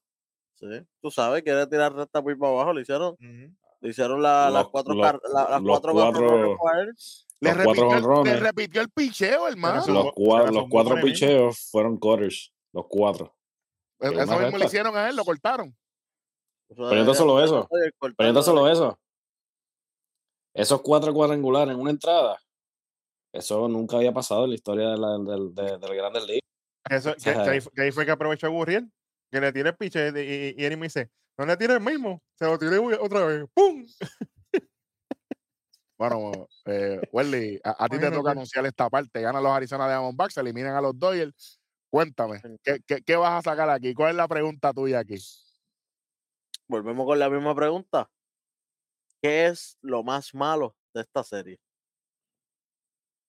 Sí. Tú sabes, quiere tirar recta muy para abajo. Le hicieron, Ujú. le hicieron la- las Los- cuatro, los- las cuatro, cuatro-. Le Los cuatro repitió, el, le honrones. repitió el picheo, hermano. Los, los cuatro mismo. picheos fueron quarters. Los cuatro. Una Eso mismo le hicieron a él, lo cortaron. Pero ya- solo eso. Pero no solo eso. Esos cuatro cuadrangulares en una entrada. Eso nunca había pasado en la historia de la, del, de, del Grandes Ligas. Eso, que, que ahí, fu- que ahí fue que aprovechó Gurriel, que le tiré el piche y, y, y él me dice, no le tiré el mismo, se lo tiré otra vez. ¡Pum! Bueno, eh, Welly, a, a ti te toca anunciar esta parte. Ganan los Arizona Diamondbacks, se eliminan a los Dodgers. Cuéntame. ¿qué, qué, qué vas a sacar aquí? ¿Cuál es la pregunta tuya aquí? Volvemos con la misma pregunta. ¿Qué es lo más malo de esta serie?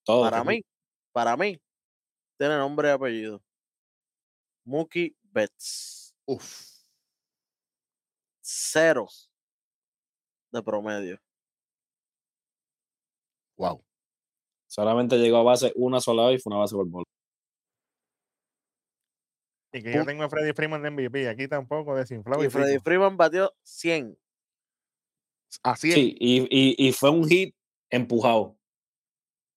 Todo. Para mí, para mí, tiene nombre y apellido. Mookie Betts. Uf, Cero de promedio. wow. Solamente llegó a base una sola vez y fue una base por bola. Y que yo tengo a Freddy Freeman de MVP, aquí tampoco desinflado. Y Y Freddy. Freeman batió 100. Así es. Sí, y, y, y fue un hit empujado.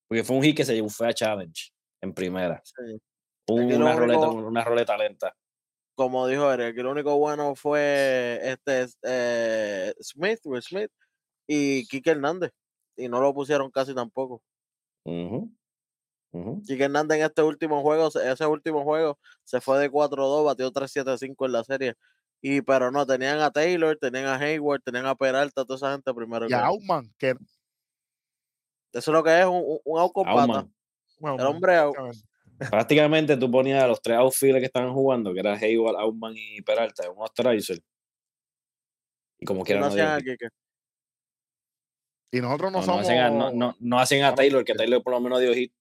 Porque fue un hit que se fue a challenge en primera. Sí. Una, roleta, único- una roleta lenta. Como dijo Eric, lo único bueno fue este eh, Smith, Will Smith y Kike Hernández. Y no lo pusieron casi tampoco. Ujú. Kike Hernández en este último juego, se- ese último juego, se fue de 4-2, batió 3-7-5 en la serie. Y pero no, tenían a Taylor, tenían a Hayward, tenían a Peralta, toda esa gente primero. Y a él. Outman, que Eso es lo que es un, un, un out con pata. Auman. Bueno, El hombre out. Prácticamente tú ponías a los tres outfielders que estaban jugando, que eran Hayward, Outman y Peralta, un Ostracer. Y como Y quiera no y nosotros no, no, somos. hacen a, no, no, no hacen a Taylor, que Taylor por lo menos dio hit.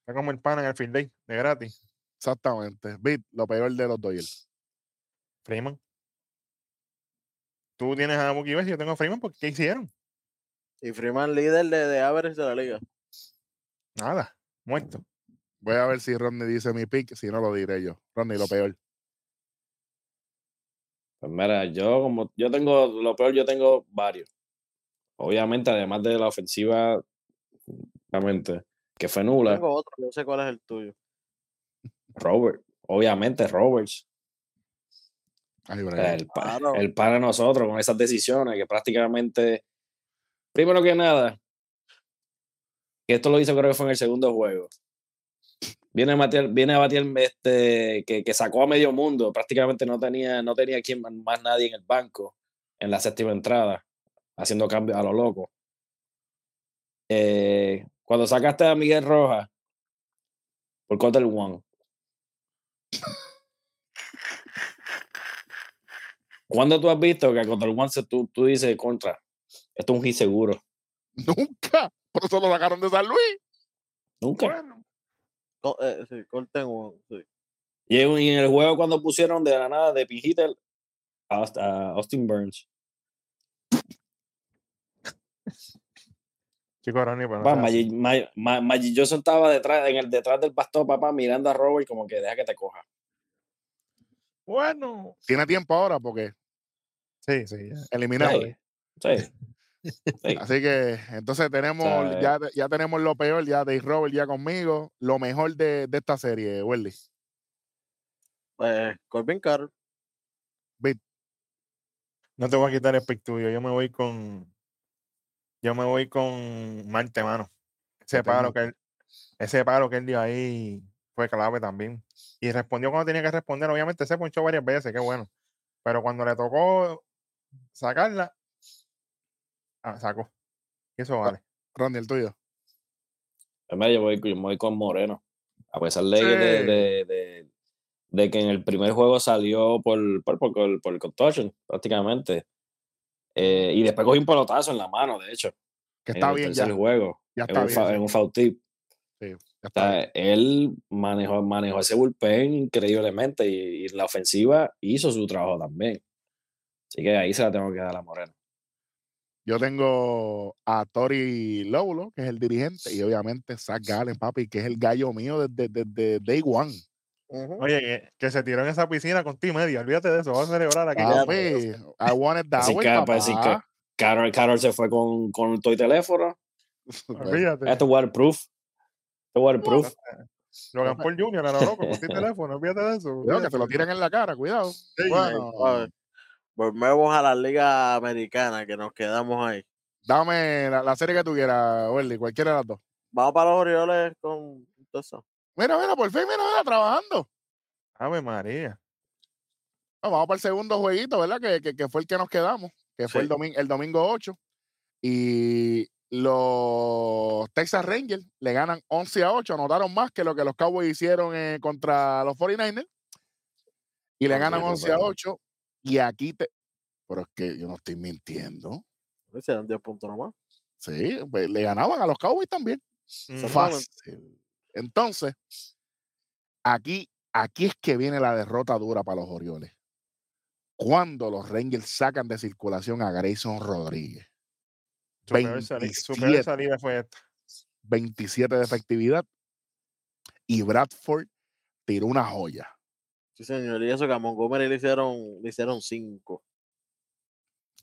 Está como el pana en el field day, de gratis. Exactamente. Beat, lo peor de los Dodgers. Freeman. Tú tienes a Mookie Betts y yo tengo a Freeman, porque ¿qué hicieron? Y Freeman líder de, de average de la liga. Nada, muerto. Voy a ver si Rodney dice mi pick, si no lo diré yo. Rodney, lo peor. Pues mira, yo como yo tengo, lo peor, yo tengo varios. Obviamente, además de la ofensiva, obviamente, que fue nula, Tengo otro, no sé cuál es el tuyo. Robert, obviamente Roberts, Ay, el, el para nosotros con esas decisiones que prácticamente, primero que nada, que esto lo hizo creo que fue en el segundo juego. Viene a batir, viene a este, que, que sacó a medio mundo, prácticamente no tenía, no tenía quien más nadie en el banco en la séptima entrada, haciendo cambios a lo loco. Eh, cuando sacaste a Miguel Rojas por Cotter One. ¿Cuándo tú has visto que Cotter One tú, tú dices contra? Esto es un hit seguro. Nunca. Por eso lo sacaron de San Luis. Nunca. Bueno, Co- eh, sí, corten one, sí. Y en, el juego cuando pusieron de la nada de Pijitel a, Aust- a Austin Burns. chico Ronnie, pero no Magic Johnson estaba detrás, en el, detrás del pastor, papá, mirando a Robert como que deja que te coja. Bueno. Tiene tiempo ahora porque Sí, sí. eliminado. Sí, sí. Sí. Así que entonces tenemos, sea, ya, ya tenemos lo peor, ya de Robert ya conmigo, lo mejor de, de esta serie, Welly. Eh, Corbin Carroll. No te voy a quitar el pick tuyo. Yo me voy con. Yo me voy con Marte, mano. Ese tengo- que él. ese paro que él dio ahí fue clave también. Y respondió cuando tenía que responder. Obviamente se ponchó varias veces, qué bueno. Pero cuando le tocó sacarla, ah, sacó. Y eso vale. Randy, el tuyo. Pues yo voy, yo voy con Moreno. A pesar de, de, Sí. de- de- de que en el primer juego salió por, por, por, por, por el contortion, prácticamente. Eh, y después cogí un pelotazo en la mano, de hecho. Que en está el bien ya. tercer juego. Ya en está un, bien. fa- sí, en un foul tip. ya O está bien. sea, él manejó, manejó ese bullpen increíblemente y, y en la ofensiva hizo su trabajo también. Así que ahí se la tengo que dar a Moreno. Yo tengo a Tori Lowlo, que es el dirigente, y obviamente Zach Gallen, papi, que es el gallo mío desde, desde day one. Oye, que, que se tiró en esa piscina con ti media. Olvídate de eso. Vamos a celebrar aquí. Papi, I wanted that way, que, pues, así que papá. Carol, Carol se fue con, con el teléfono. Olvídate. Esto es waterproof. Esto es waterproof. Logan Paul Jr. a lo loco con tu teléfono. Olvídate de eso. Cuidado, que te lo olvídate. tiran en la cara, cuidado. Bueno, Ay, Volvemos a la liga americana que nos quedamos ahí. dame la, la serie que tú quieras, Welly, cualquiera de las dos. Vamos para los Orioles con todo eso. Mira, mira, por fin, mira, mira, trabajando. Ave María. No, vamos para el segundo jueguito, ¿verdad? Que, que, que fue el que nos quedamos, que fue el, domingo, el domingo 8. Y los Texas Rangers le ganan 11 a 8, anotaron más que lo que los Cowboys hicieron eh, contra los 49ers. Y le ganan bueno, 11 a bueno. 8. Y aquí te. Pero es que yo no estoy mintiendo. Se dan 10 puntos nomás. Sí, pues, le ganaban a los Cowboys también. Mm. Fácil. Entonces, aquí, aquí es que viene la derrota dura para los Orioles. Cuando los Rangers sacan de circulación a Grayson Rodríguez. Su peor, sali- su peor 27. salida fue esta. 27 de efectividad. Y Bradford tiró una joya. Sí, señor. Y eso que a Montgomery le hicieron, le hicieron 5.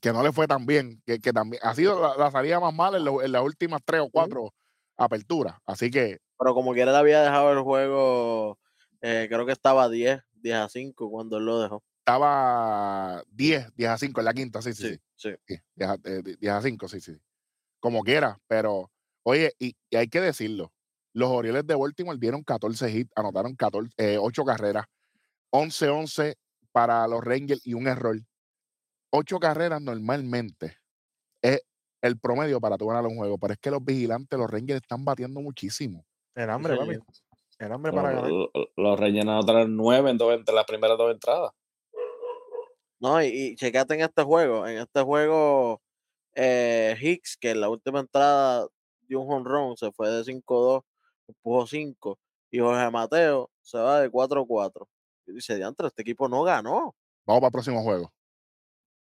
Que no le fue tan bien. Que, que también ha sido la, la salida más mala en, lo- en las últimas tres o cuatro aperturas. Así que Pero como quiera le había dejado el juego, eh, creo que estaba 10, 10 a 5 cuando él lo dejó. estaba 10, 10 a 5 en la quinta. Sí, sí, sí. Sí, sí. Sí, 10 a, eh, 10 a 5, sí, sí. Como quiera, pero oye, y, y hay que decirlo, los Orioles de Baltimore dieron 14 hits, anotaron 14, eh, 8 carreras, 11-11 para los Rangers y un error. 8 carreras normalmente es el promedio para tú ganar un juego, pero es que los vigilantes, los Rangers están batiendo muchísimo. El hambre, papi. El hambre para ganar. Los, rellenados traen nueve en dos, entre las primeras dos entradas. No, y, y checate en este juego. En este juego, eh, Hicks, que en la última entrada dio un honrón, se fue de 5-2, empujó 5. Y Jorge Mateo se va de 4-4. Y dice, diantre, este equipo no ganó. Vamos para el próximo juego.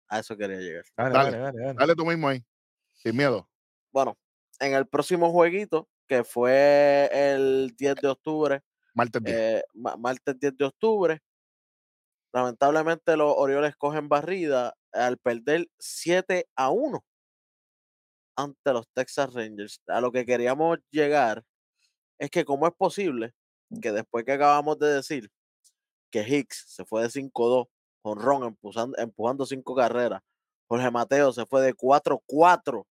A eso quería llegar. Dale, Dale. dale, dale. dale. Dale tú mismo ahí, sin miedo. Bueno, en el próximo jueguito, que fue el 10 de octubre, Martes 10. eh, ma- martes 10 de octubre. Lamentablemente los Orioles cogen barrida al perder 7 a 1 ante los Texas Rangers. A lo que queríamos llegar es que cómo es posible que después que acabamos de decir que Hicks se fue de 5-2, con Ron empujando, empujando 5 carreras, Jorge Mateo se fue de 4-4,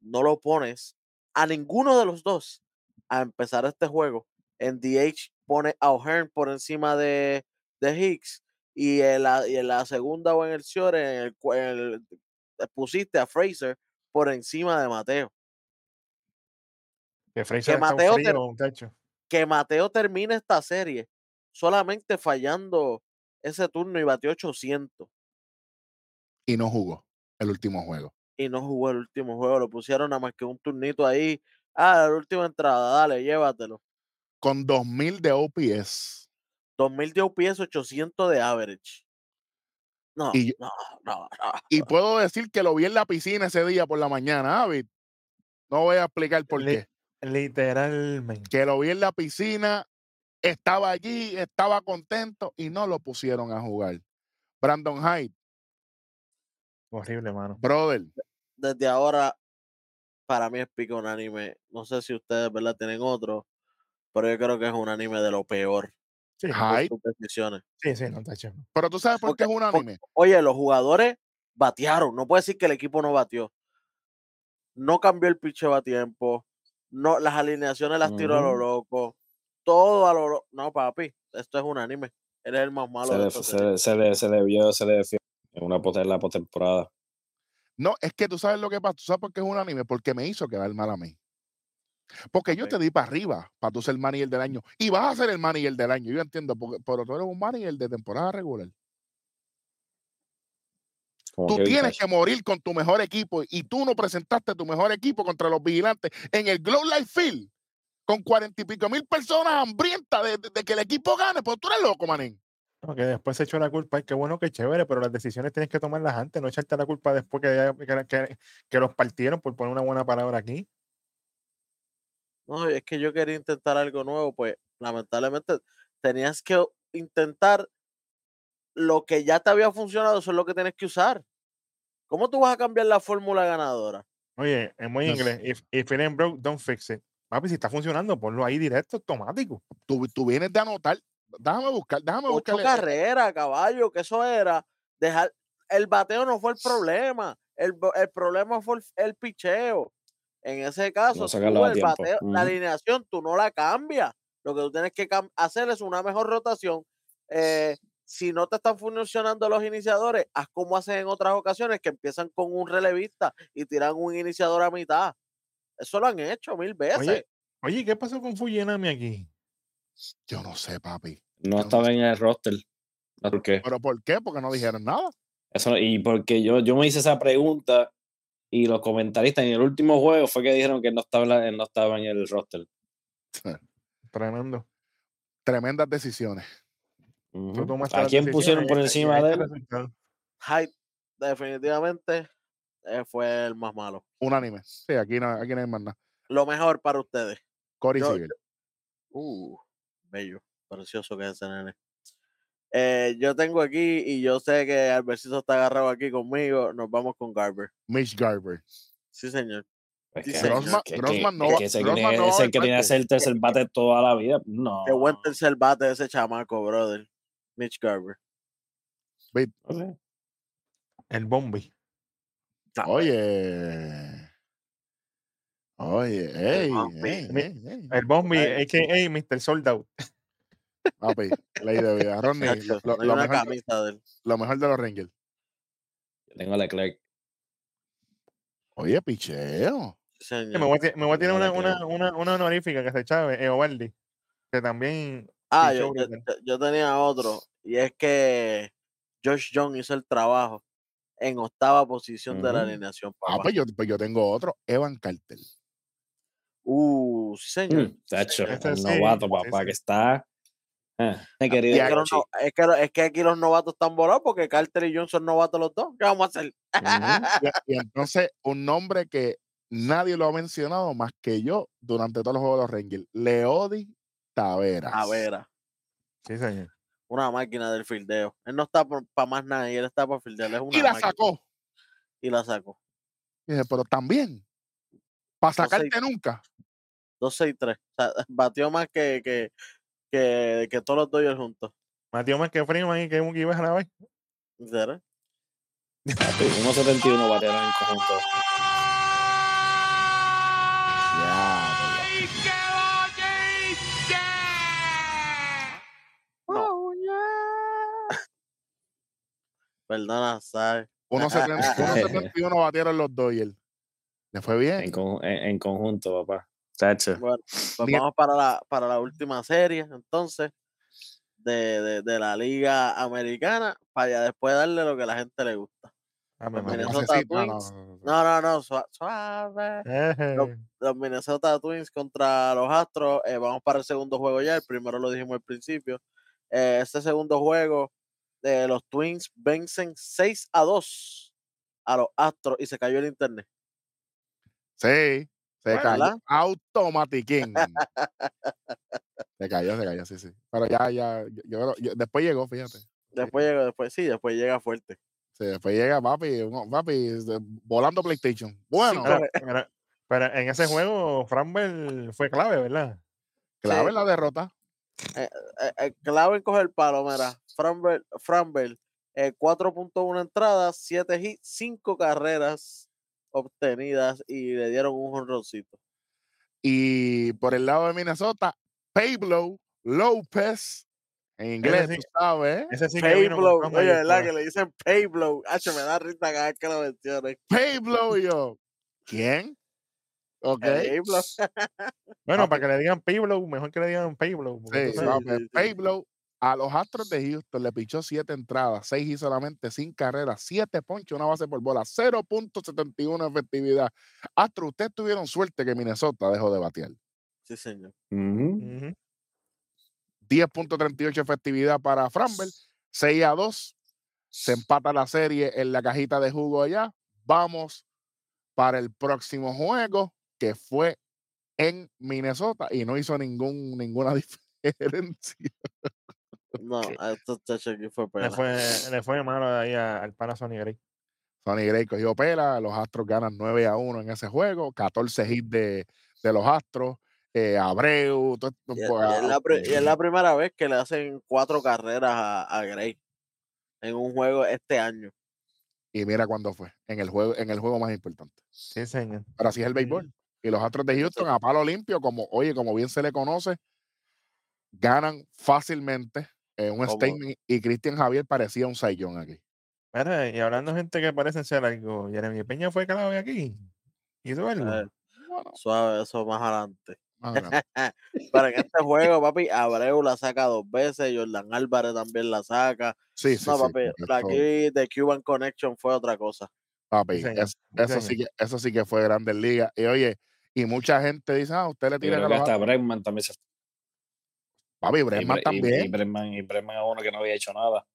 no lo pones a ninguno de los dos a empezar este juego. En DH pone a O'Hearn por encima de, de Hicks y en, la, y en la segunda o en el short en el, cua- en el- pusiste a Fraser por encima de Mateo. Que Fraser un Mateo te- frío. Que Mateo termine esta serie solamente fallando ese turno y batió 800 Y no jugó el último juego. y no jugó el último juego. Lo pusieron nada más que un turnito ahí. Ah, la última entrada, dale, llévatelo. Con 2000 de OPS. 2000 de OPS, 800 de average. No, Y yo- no, no, no. Y puedo decir que lo vi en la piscina ese día por la mañana, David. No voy a explicar por qué. Literalmente. Que lo vi en la piscina, estaba allí, estaba contento y no lo pusieron a jugar. Brandon Hyde, Horrible, mano. brother, Desde ahora, para mí es pico un anime. No sé si ustedes, ¿verdad? Tienen otro, pero yo creo que es un anime de lo peor. Sí, Hyde. sí, sí, no tacho. Pero tú sabes por qué es un anime. Oye, los jugadores batearon. No puede decir que el equipo no batió. No cambió el picheo a tiempo. No, las alineaciones las tiro a lo loco. Todo a lo. No, papi, esto es un anime. Eres el más malo Se de le, se, le- se le, se le vio, se le vio en una en la postemporada. No, es que tú sabes lo que pasa. ¿Tú sabes por qué es un anime? Porque me hizo quedar mal a mí. Porque yo te di para arriba para tú ser el manager del año. Y vas a ser el manager del año. Yo entiendo, porque, pero tú eres un manager de temporada regular. Como Tú tienes que morir con tu mejor equipo y tú no presentaste tu mejor equipo contra los vigilantes en el Glow Life Field con cuarenta y pico mil personas hambrientas de, de- de que el equipo gane. Pues tú eres loco, manín. No, que después se echó la culpa, y qué bueno, qué chévere, pero las decisiones tienes que tomarlas antes, no echarte la culpa después que, que, que- que los partieron, por poner una buena palabra aquí. No, es que yo quería intentar algo nuevo, pues lamentablemente tenías que intentar lo que ya te había funcionado, eso es lo que tienes que usar. ¿Cómo tú vas a cambiar la fórmula ganadora? Oye, en muy No inglés, if, if it ain't broke, don't fix it. Papi, si está funcionando, ponlo ahí directo, automático. Tú, tú vienes de anotar. Déjame buscar, déjame buscar. carreras, caballo, que eso era dejar. El bateo no fue el problema. El, el problema fue el, el picheo. En ese caso, tú el bateo, la alineación, tú no la cambias. Lo que tú tienes que hacer es una mejor rotación. Eh, si no te están funcionando los iniciadores, haz como hacen en otras ocasiones, que empiezan con un relevista y tiran un iniciador a mitad. Eso lo han hecho mil veces. Oye, oye, ¿qué pasó con Fujinami aquí? Yo no sé, papi. No estaba sé. en el roster. ¿Por qué? ¿Pero por qué? Porque no dijeron nada. Eso, y porque yo, yo me hice esa pregunta y los comentaristas en el último juego fue que dijeron que no estaba, no estaba en el roster. Tremendo. Tremendas decisiones. ¿A quién decisiones pusieron por y encima ahí de él? Hyde, definitivamente, fue el más malo. Unánime. Sí, aquí no, aquí no hay más nada. Lo mejor para ustedes. Corey Yo- Seager. Uh, bello, precioso que es ese nene. Eh, yo tengo aquí, y yo sé que Albercito está agarrado aquí conmigo, nos vamos con Garber. Mitch Garber. Sí, señor. Pues Sí, que- señor. Grossman- que- que- Grossman no es va- que ese que Grossman tiene- no que tiene que parte. ser el tercer bate toda la vida. No. Qué buen tercer bate ese chamaco, brother. Mitch Garber. El Bombi. Oye. Oye, ey, Bombi. ey, ey, ey. El Bombi, a.k.a. Mr. Sold Out. Papi, ley de vida. Rodney, Chacho, lo, mejor, de él. lo mejor de los Rangers. Yo tengo a Leclerc. Oye, picheo. Me voy a, me voy a tirar Mira una, una, una, una honorífica que se echaba, Eovaldi, que también Ah, pichó yo, yo- brutal. yo- yo tenía otro, y es que Josh Young hizo el trabajo en octava posición de la alineación. Ah, papá. pues yo, pues yo tengo otro, Evan Carter. Uh, sí, señor. Mm, tacho, Ese el sí, novato, sí, papá, sí. que está. Ah, he Es que, es, que, es que aquí los novatos están volados porque Carter y John son novatos los dos. ¿Qué vamos a hacer? Y, y entonces, un nombre que nadie lo ha mencionado más que yo durante todos los juegos de los Rangers. Leody Taveras. A ver, Sí, señor. Una máquina del fildeo. Él no está para más nada y él está para fildear. Es una Y la máquina. sacó. Y la sacó. Dije, pero también, para sacarte nunca. 2-6-3. O sea, batió más que, que, que, que todos los Dodgers juntos. Matió más que Freeman y que un ibas a la vez. Papi, 1.71 batearon en conjunto. Perdona, ¿sabes? 1.71 batieron los Dodgers. Le fue bien. En, con- en- en conjunto, papá. Tacho. Bueno, pues vamos para la, para la última serie, entonces, de, de, de la Liga Americana, para ya después darle lo que a la gente le gusta. Ah, Los. Minnesota necesito- no, no, Twins. no, no, no. No, no, no, sua- suave. Los Minnesota Twins contra los Astros. eh, vamos para el segundo juego ya. El primero lo dijimos al principio. Eh, este segundo juego, eh, los Twins vencen 6 a 2 a los Astros y se cayó el internet. Sí, se Bueno, cayó. Automatiquín. se cayó, se cayó, sí, sí. Pero ya, ya, yo, yo- yo- después llegó, fíjate. Después llega, después sí, después llega fuerte. Sí, después llega papi, papi, volando PlayStation. Bueno, Pero, pero- pero en ese juego, Framber fue clave, ¿verdad? clave Sí. la derrota. Eh, eh, clave en coger palo, mira. Framber, Framber eh, 4.1 entradas, 7 hits, 5 carreras obtenidas y le dieron un jonroncito. Y por el lado de Minnesota, Pablo López, en inglés, tú sabes, ¿eh? Ese sí que vino Payblow, con oye, ¿verdad? Que le dicen Payblow. Hacho, me da risa cada vez que lo mencionen. Pablo yo. ¿Quién? Ok. Payblow. Bueno, para que le digan Pablo, mejor que le digan Pablo. Sí, no. Pablo a los Astros de Houston le pichó siete entradas, seis y solamente sin carrera, siete ponches, una base por bola, 0.71 efectividad. Astros, ustedes tuvieron suerte que Minnesota dejó de batear. Sí, señor. Ujú. Ujú. 10.38 efectividad para Framber, 6 a 2. Se empata la serie en la cajita de jugo allá. Vamos para el próximo juego que fue en Minnesota y no hizo ningún, ninguna diferencia. No, a estos chachos aquí fue Le pena. fue, le fue malo ahí a- al pana Sonny Gray. Sonny Gray cogió pela, los Astros ganan 9 a 1 en ese juego, 14 hits de, de los Astros, eh, Abreu, todo esto, Y es, pues, y es ah, la, y es la primera vez que le hacen cuatro carreras a, a Gray en un juego este año. y mira cuándo fue, en el juego, en el juego más importante. Sí, señor. Pero así es el béisbol. Y los Astros de Houston a palo limpio, como, oye, como bien se le conoce, ganan fácilmente eh, un statement y Cristian Javier parecía un saiyón aquí. Mira, y hablando de gente que parece ser algo, Jeremy Peña fue clave aquí. Hizo algo. Eh, Bueno, suave, eso más adelante. Pero en este juego, papi, Abreu la saca dos veces, Jordan Álvarez también la saca. sí, sí, no, sí, papi, esto- aquí de Cuban Connection fue otra cosa. papi, es- sí, eso, sí que, eso sí que fue Grandes Ligas. Y oye, y mucha gente dice, ah, usted le creo a los hasta. Bregman también se Papi, Bregman y- también. Y, Bregman, y Bregman es uno que no había hecho nada.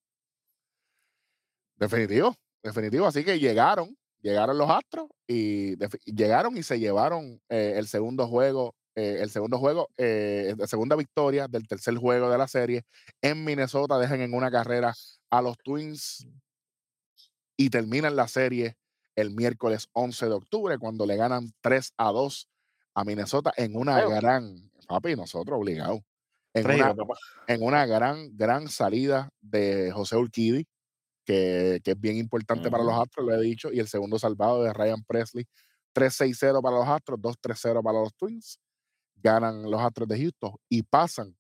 Definitivo, definitivo. Así que llegaron, llegaron los Astros y llegaron y se llevaron eh, el segundo juego, eh, el segundo juego, eh, la segunda victoria del tercer juego de la serie en Minnesota. Dejan en una carrera a los Twins y terminan la serie el miércoles 11 de octubre cuando le ganan 3 a 2 a Minnesota en una Creo. gran, papi, nosotros obligados, en una, en una gran, gran salida de José Urquidi, que, que es bien importante para los. Astros, lo he dicho, y el segundo salvado de Ryan Presley, 3-6-0 para los Astros, 2-3-0 para los Twins, ganan los Astros de Houston y pasan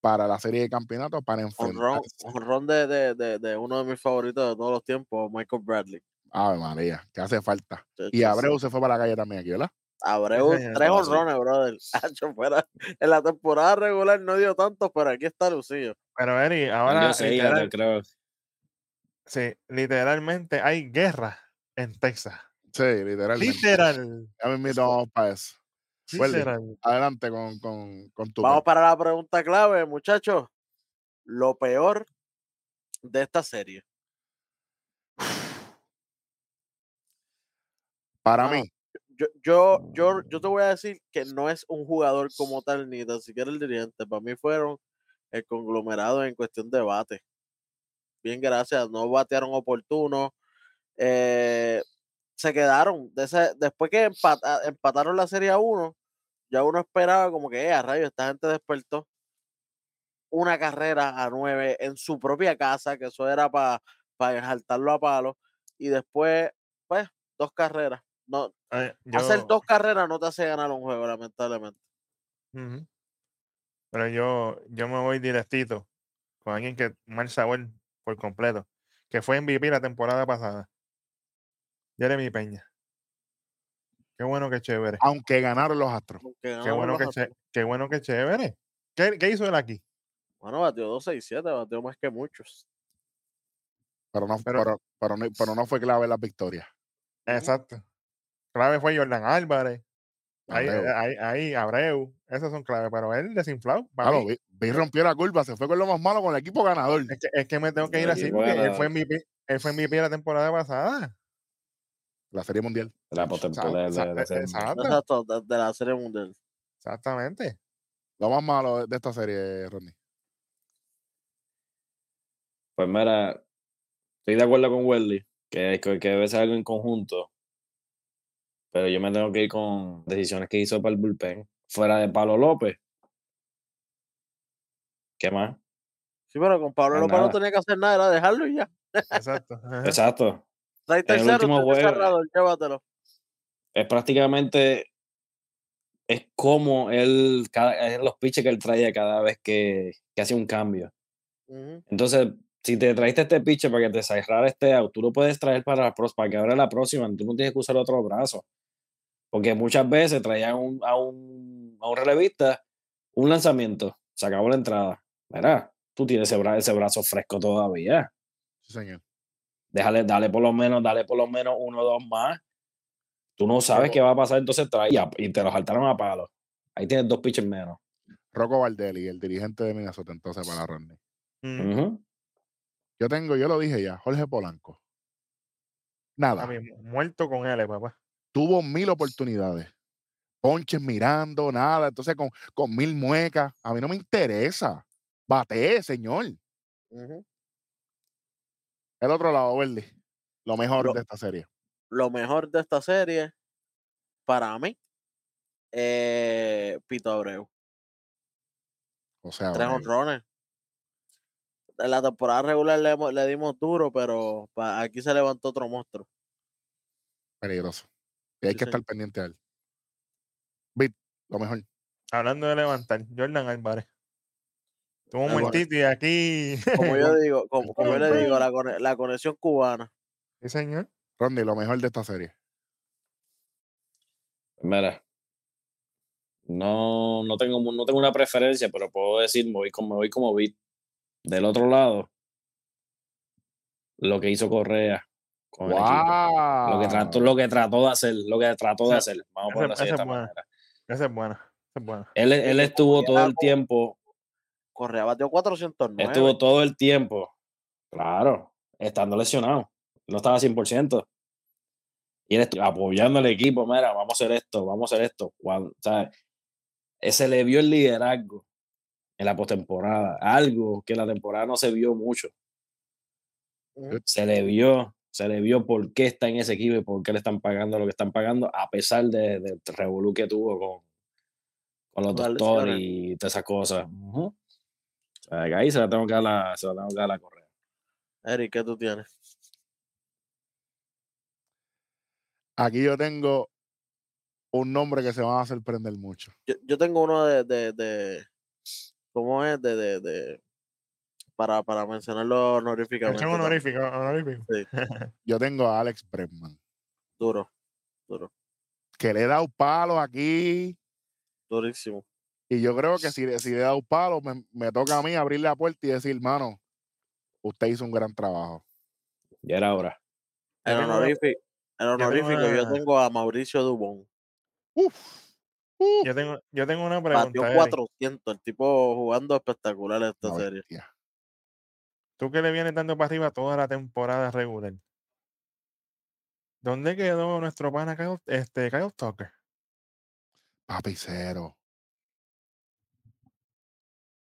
para la serie de campeonato para Honrón, enfrentarse. honrón de, de, de, de uno de mis favoritos de todos los tiempos, Michael Bradley. Ave María, que hace falta. Y sí. Abreu se fue para la calle también aquí, ¿verdad? Abreu, tres honrones, brother. Hacho, fuera. En la temporada regular no dio tantos, pero aquí está lucido. Pero Eri, Yo ahora sé, ya literal- te creo. sí, literalmente hay guerra en Texas. Sí, literalmente. Literal. Ya me invitamos para eso. Literal. adelante con, con, con tu. Vamos para la pregunta clave, muchachos. Lo peor de esta serie. Para Mano, mí, Yo, yo, yo, yo te voy a decir que no es un jugador como tal, ni tan siquiera el dirigente. Para mí fueron el conglomerado en cuestión de bate. Bien, gracias. No batearon oportuno. eh, se quedaron. de ese- después que empata- empataron la serie a uno, ya uno esperaba como que, eh, a rayo, esta gente despertó una carrera a nueve en su propia casa, que eso era para pa a palo. Y después, pues, dos carreras. No, Eh, Hacer dos carreras no te hace ganar un juego, lamentablemente. Pero yo, yo me voy directito con alguien que mal sabor por completo, que fue MVP la temporada pasada. Jeremy Peña. Qué bueno que chévere. aunque ganaron los Astros. Qué bueno los que, Astros. qué bueno que chévere. ¿Qué, qué hizo él aquí? Bueno, batió 2-6-7, batió más que muchos. Pero no, Pero- pero, pero no, pero no fue clave la victoria. Exacto. Clave fue Jordan Álvarez. Ahí, Abreu. eh, ahí, ahí, Abreu. Esos son claves. Pero él desinflado. Claro, vi, vi rompió la curva, se fue con lo más malo con el equipo ganador. Es que, es que me tengo que ir así porque él fue MVP, él fue MVP la temporada pasada. La Serie Mundial. de La postemporada de- de- exacto, la Serie Mundial. exactamente. Lo más malo de- esta serie, Rodney. Pues mira, estoy de acuerdo con Welly, que, que, que debe ser algo en conjunto. Pero yo me tengo que ir con decisiones que hizo para el bullpen. Fuera de Pablo López. ¿Qué más? Sí, pero con Pablo Ah, López no tenía que hacer nada, era dejarlo y ya. Exacto. ajá. Exacto. En el último juego- llévatelo. Es prácticamente es como él, cada, es los pitches que él traía cada vez que, que hacía un cambio. Entonces, si te traiste este pitcher para que te cerrara este out, tú lo puedes traer para, la pros- para que abra la próxima, tú no tienes que usar otro brazo. Porque muchas veces traían un- a, un, a un relevista un lanzamiento, se acabó la entrada. Mira, tú tienes ese, bra- ese brazo fresco todavía. Sí, señor. Déjale, dale por lo menos, dale por lo menos uno o dos más. Tú no sabes Pero- qué va a pasar, entonces trae y, a- y te lo saltaron a palo. Ahí tienes dos pitchers menos. Rocco Valdelli, el dirigente de Minnesota, entonces para Rodney. Mm. Yo tengo, yo lo dije ya, Jorge Polanco. Nada. a mí, muerto con él, papá. Tuvo mil oportunidades. Ponches mirando, nada. Entonces, con, con mil muecas. A mí no me interesa. Bate, señor. El otro lado, Verdi. Lo mejor Lo- de esta serie. Lo mejor de esta serie, para mí, eh, Pito Abreu. O sea, Tres honrones. En la temporada regular le, le dimos duro, pero pa- aquí se levantó otro monstruo. peligroso. Y hay Sí, que estar pendiente a él. Bit, lo mejor. Hablando de levantar, Jordan Álvarez. Tuvo un muertito y aquí. Como yo digo, como, como yo le digo, la conexión cubana. sí, señor. Ronnie, lo mejor de esta serie. Mira, no, no, tengo, no tengo una preferencia, pero puedo decir, me voy como, me voy como beat. Del otro lado, lo que hizo Correa con. Lo que, trató, ¡Wow! lo que trató de hacer, lo que trató de Esa- hacer. Vamos a ponerlo así de es esta buena. manera. Esa es buena. Esa es buena. Él, estuvo todo el tiempo, Correa batió 409. estuvo todo el tiempo, claro, estando lesionado. No estaba 100%. Y él apoyando al equipo, mira, vamos a hacer esto, vamos a hacer esto. Cuando, se le vio el liderazgo en la postemporada, algo que en la temporada no se vio mucho. Se le vio, se le vio por qué está en ese equipo y por qué le están pagando lo que están pagando, a pesar de- del revolú que tuvo con, con los doctores y todas esas cosas. O sea, ahí se la tengo que dar la, se la tengo que dar la correa. Eric, ¿qué tú tienes? Aquí yo tengo un nombre que se van a sorprender mucho. Yo, yo tengo uno de, de, de ¿cómo es? De, de, de para, para mencionarlo honoríficamente. Honorífico, honorífico. Yo tengo a Alex Bregman, Duro, duro, que le he dado palos aquí. durísimo. Y yo creo que si, le- si le he dado palos, me, me toca a mí abrir la puerta y decir, mano, usted hizo un gran trabajo. Ya era hora. El honorífico, el tengo honorífico yo tengo a Mauricio Dubón. Uf. Yo tengo, yo tengo una Batió pregunta. Eric. 400, el tipo jugando espectacular esta serie. bestia. Tú que le vienes dando para arriba toda la temporada regular. ¿Dónde quedó nuestro pana Kyle, este, Kyle Tucker? Papi, cero.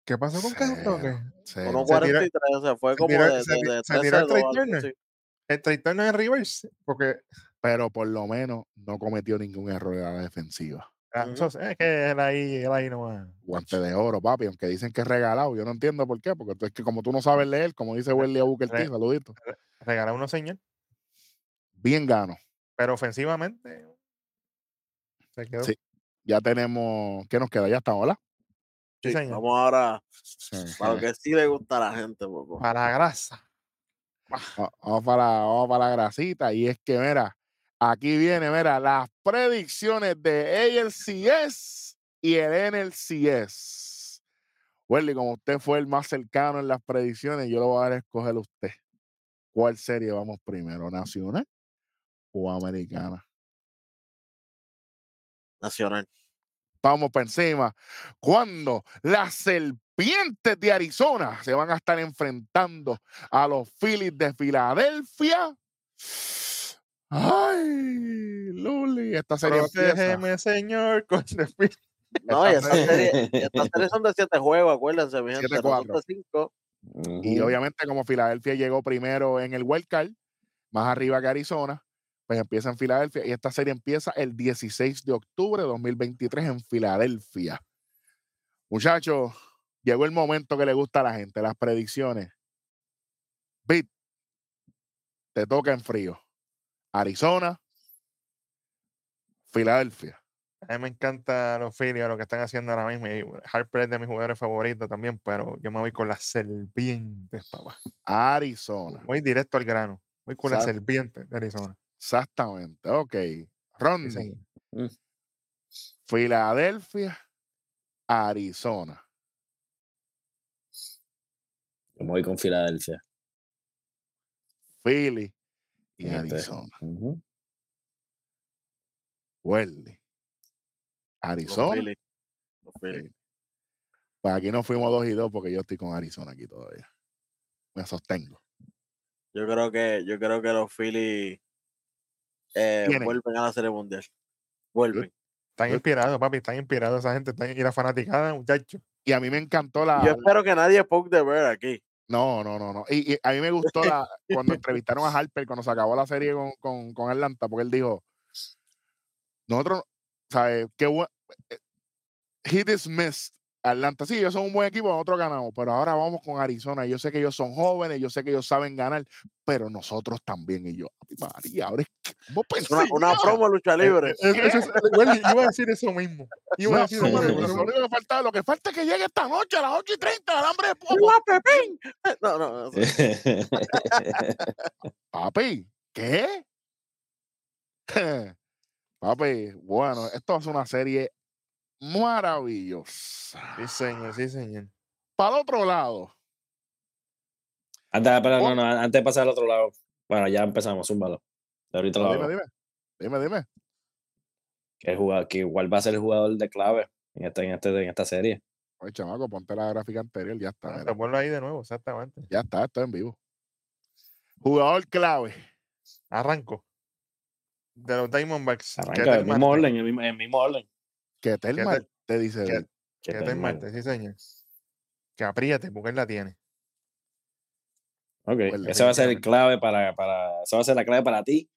¿Qué pasó con Kyle. Tucker? cero. 1.43, se fue se como tiró- de, se de, de se tiró el 13-2, Trey algo Turner. así. El traitor no es reverse, porque Pero por lo menos no cometió ningún error en la defensiva. Ah, eso es es que él ahí, él ahí no va. Guante de oro, papi, aunque dicen que es regalado. Yo no entiendo por qué, porque tú- es que como tú no sabes leer, como dice Welly a Booker T, saludito. Regalar unos señor, Bien gano. pero ofensivamente se quedó. Sí. Ya tenemos, ¿qué nos queda? Ya está, hola. Sí, Sí, señor. vamos ahora Sí. para lo que sí le gusta a la gente, poco. Para la grasa. Va- Vamos para, vamos para la grasita. Y es que, mira, aquí viene, mira, las predicciones de ALCS y el NLCS. Welly, como usted fue el más cercano en las predicciones, yo lo voy a dar a escoger a usted. ¿Cuál serie vamos primero, nacional o americana? Nacional. Vamos por encima. Cuando las serpientes de Arizona se van a estar enfrentando a los Phillies de Filadelfia. Ay, Luli, esta serie empieza. Protégeme, señor, con No, y Esta esta serie, y esta serie son de 7 juegos, acuérdense, mi gente. no son 7-4. de 5. Y obviamente, como Filadelfia llegó primero en el wild card, más arriba que Arizona, pues empieza en Filadelfia. Y esta serie empieza el 16 de octubre de 2023 en Filadelfia. Muchachos, llegó el momento que le gusta a la gente, las predicciones. Bit, te toca en frío. Arizona, Filadelfia. A mí me encanta los Phillies, lo que están haciendo ahora mismo. y Harper es de mis jugadores favoritos también, pero yo me voy con las serpientes, papá. Arizona. Voy directo al grano. Voy con las serpientes de Arizona. Exactamente. Ok. Sí, Ronnie. señor. Filadelfia, Arizona. Yo me voy con Filadelfia. Philly y. Arizona. Welly. Los Arizona. Los. Pues aquí no fuimos dos y dos porque yo estoy con Arizona aquí todavía. Me sostengo. Yo creo que, yo creo que los Phillies eh, vuelven a la Serie Mundial. Vuelven. Están inspirados, papi. Están inspirados esa gente. Están, y la fanaticada, muchachos. Y a mí me encantó la. Yo espero que nadie poke de ver aquí. No, no, no, no. Y, y a mí me gustó la, cuando entrevistaron a Harper, cuando se acabó la serie con, con, con Atlanta, porque él dijo, nosotros, ¿sabes? Qué buen, eh, he dismissed Atlanta. Sí, ellos son un buen equipo, nosotros ganamos, pero ahora vamos con Arizona. Yo sé que ellos son jóvenes, yo sé que ellos saben ganar, pero nosotros también. Y yo, "Ave María, ahora es que, ¿cómo pensé Una, una yo?" promo de lucha libre. Eso- eso es- Wendy, iba a decir eso mismo. Iba a decir eso mismo. lo único que falta, lo que falta es que llegue esta noche a las 8 y 30, el hambre de popo. ¡Ua, Pepín! No, no, no. Papi, ¿qué? Papi, bueno, esto es una serie maravillosa. Sí, señor, sí, señor. Para el otro lado, antes, pero Oh. no, no, antes de pasar al otro lado. Bueno, ya empezamos, zúmbalo. De ahorita lo dime, dime, dime, dime. ¿Qué jugador, que igual va a ser el jugador de clave en, este, en, este, en esta serie. Oye, chamaco, ponte la gráfica anterior, ya está, Ah, Te vuelvo ahí de nuevo, exactamente. ya está, esto es en vivo. Jugador clave, Arranco. De los Diamondbacks. Arranca el mismo orden, el mismo, el mismo orden. Que Telmar te dice, que-. Que Ketel Ketel Marte, sí, señor. Que apriete, porque él la tiene. Ok, Pues, ese va a ser el clave para, para, esa va a ser la clave para ti,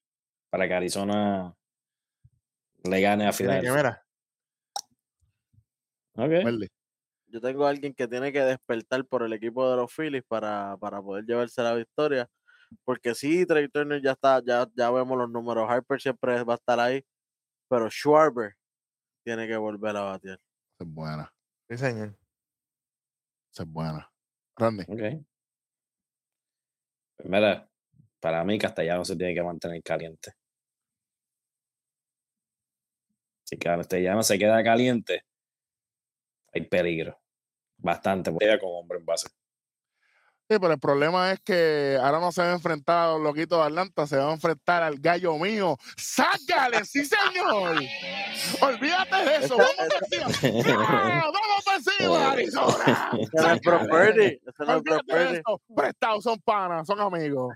para que Arizona le gane a Filadelfia. mira, Ok. Welly. Yo tengo a alguien que tiene que despertar por el equipo de los Phillies para, para poder llevarse la victoria. Porque sí, Trey Turner ya está, ya, ya vemos los números. Harper siempre va a estar ahí. Pero Schwarber tiene que volver a batear. Esa es buena, sí, señor. esa es buena. Randy, Ok. Pues mira, para mí Castellano se tiene que mantener caliente. Si Castellano se queda caliente, hay peligro. Bastante, porque con hombre en base. Sí, pero el problema es que ahora no se va a enfrentar a los loquitos de Atlanta, se va a enfrentar al gallo mío. ¡Sácale! ¡Sí, señor! Olvídate de eso. ¡Vamos por encima! ¡Ya! ¡Vamos por encima, Arizona! Ese no es Brock ¡Sácale! Purdy, ese no es Brock Olvídate de eso. Prestados, son panas, son amigos.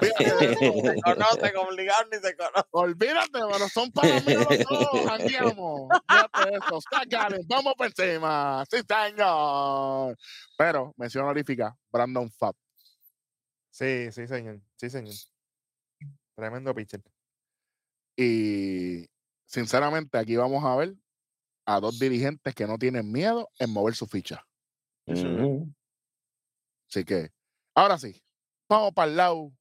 Se conocen, obligado ni se conocen. Olvídate, pero son los dos. Jangueamos. Olvídate de eso. Sácale, vamos por encima. ¡Sí, señor! Pero, mención honorífica, Brandon Fab. Sí, sí, señor. Sí, señor. Tremendo pitcher. Y sinceramente, aquí vamos a ver a dos dirigentes que no tienen miedo en mover su ficha. Así que, ahora sí, vamos para el lado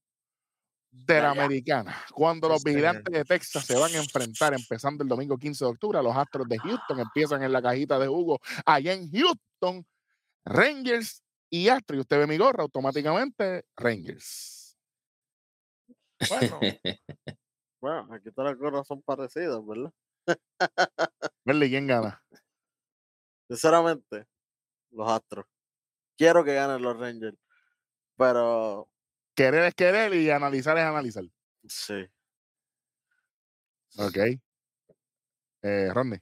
de la americana. Cuando los vigilantes de Texas se van a enfrentar empezando el domingo 15 de octubre, los Astros de Houston empiezan en la cajita de jugo allá en Houston, Rangers y Astros. Y usted ve mi gorra, automáticamente Rangers. Bueno, Bueno, aquí todas las cosas son parecidas, ¿verdad? Verle quién gana. Sinceramente, los Astros. Quiero que ganen los Rangers. Pero Querer es querer y analizar es analizar. sí. Ok. Eh, Rodney.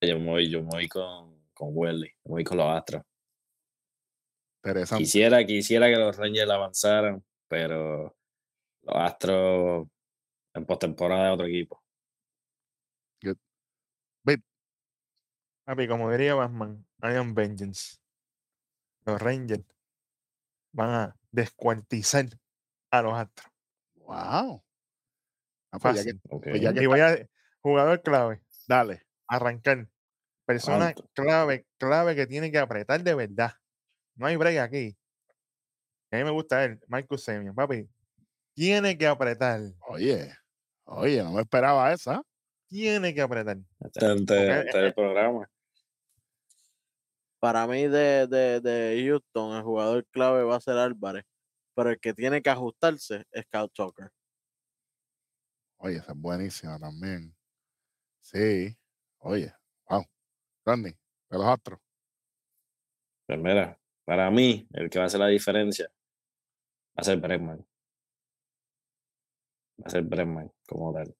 Yo me voy, yo me voy con, con Welly, me voy con los Astros. Interesante. Quisiera, quisiera que los Rangers avanzaran, pero los Astros en postemporada de otro equipo. papi, como diría Batman, I am vengeance. Los Rangers van a descuartizar a los Astros. Wow. Ah, pues ya que- Fácil. Pues ya que Y voy a, jugador clave, dale. arrancar. Persona Alto. clave, clave que tiene que apretar de verdad. No hay break aquí. A mí me gusta él, Marcus Semien, papi. Tiene que apretar. Oye, oye, no me esperaba esa. tiene que apretar. Este, este- este es el programa. Para mí de, de, de Houston, el jugador clave va a ser Álvarez, pero el que tiene que ajustarse es Kyle Tucker. Oye, esa es buenísima también. Sí. Oye, wow. Randy, de los Astros. Pues mira, para mí, el que va a hacer la diferencia va a ser Bregman. Va a ser Bregman como tal.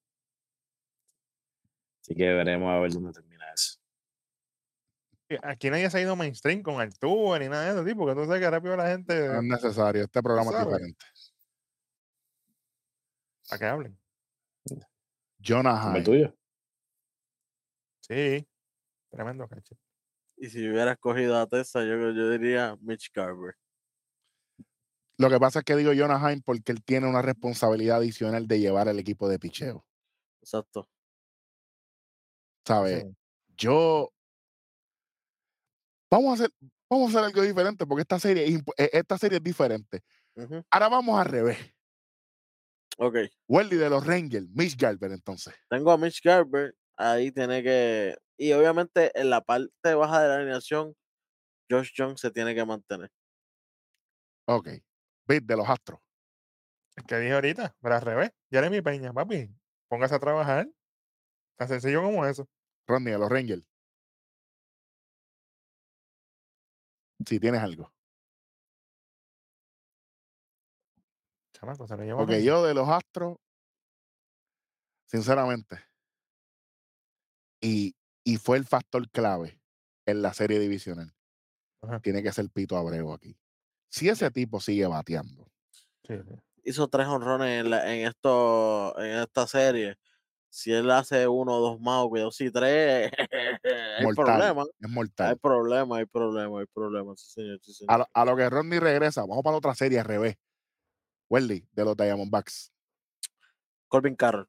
Así que veremos a ver dónde termina. Aquí nadie se ha ido mainstream con Altuve ni nada de eso, tipo, porque tú sabes que rápido la gente. No es necesario. Este programa es diferente. Para que hablen. Jonah ¿Como el tuyo? Sí. Tremendo cacho. Y si hubiera escogido a Tessa, yo, yo diría Mitch Garber. Lo que pasa es que digo Jonah Hyde porque él tiene una responsabilidad adicional de llevar el equipo de picheo. Exacto. ¿Sabes? Sí. Yo. Vamos a hacer, vamos a hacer algo diferente porque esta serie, es eh, esta serie es diferente. Ahora vamos al revés. Ok. Welly de los Rangers, Mitch Garber, entonces. Tengo a Mitch Garber. Ahí tiene que. Y obviamente en la parte baja de la alineación, Josh Jones se tiene que mantener. Ok. Bit de los Astros. Es que dije ahorita, pero al revés. Jeremy Peña, papi. Póngase a trabajar. Tan sencillo como eso. Rodney de los Rangers. Si tienes algo. Chamaco, se lo lleva Porque yo de los Astros, sinceramente, y, y fue el factor clave en la serie divisional. Ajá. Tiene que ser Pito Abreu aquí. Si ese tipo sigue bateando, Sí, sí. Hizo tres honrones en, la- en, esto, en esta serie. Si él hace uno o dos más, cuidado, si tres, hay mortal, problema. es Hay mortal. problema, hay problema, hay problema. Sí, señor, sí, señor. A lo, a lo que Rodney regresa, vamos para otra serie al revés. Welly de los Diamondbacks. Corbin Carroll,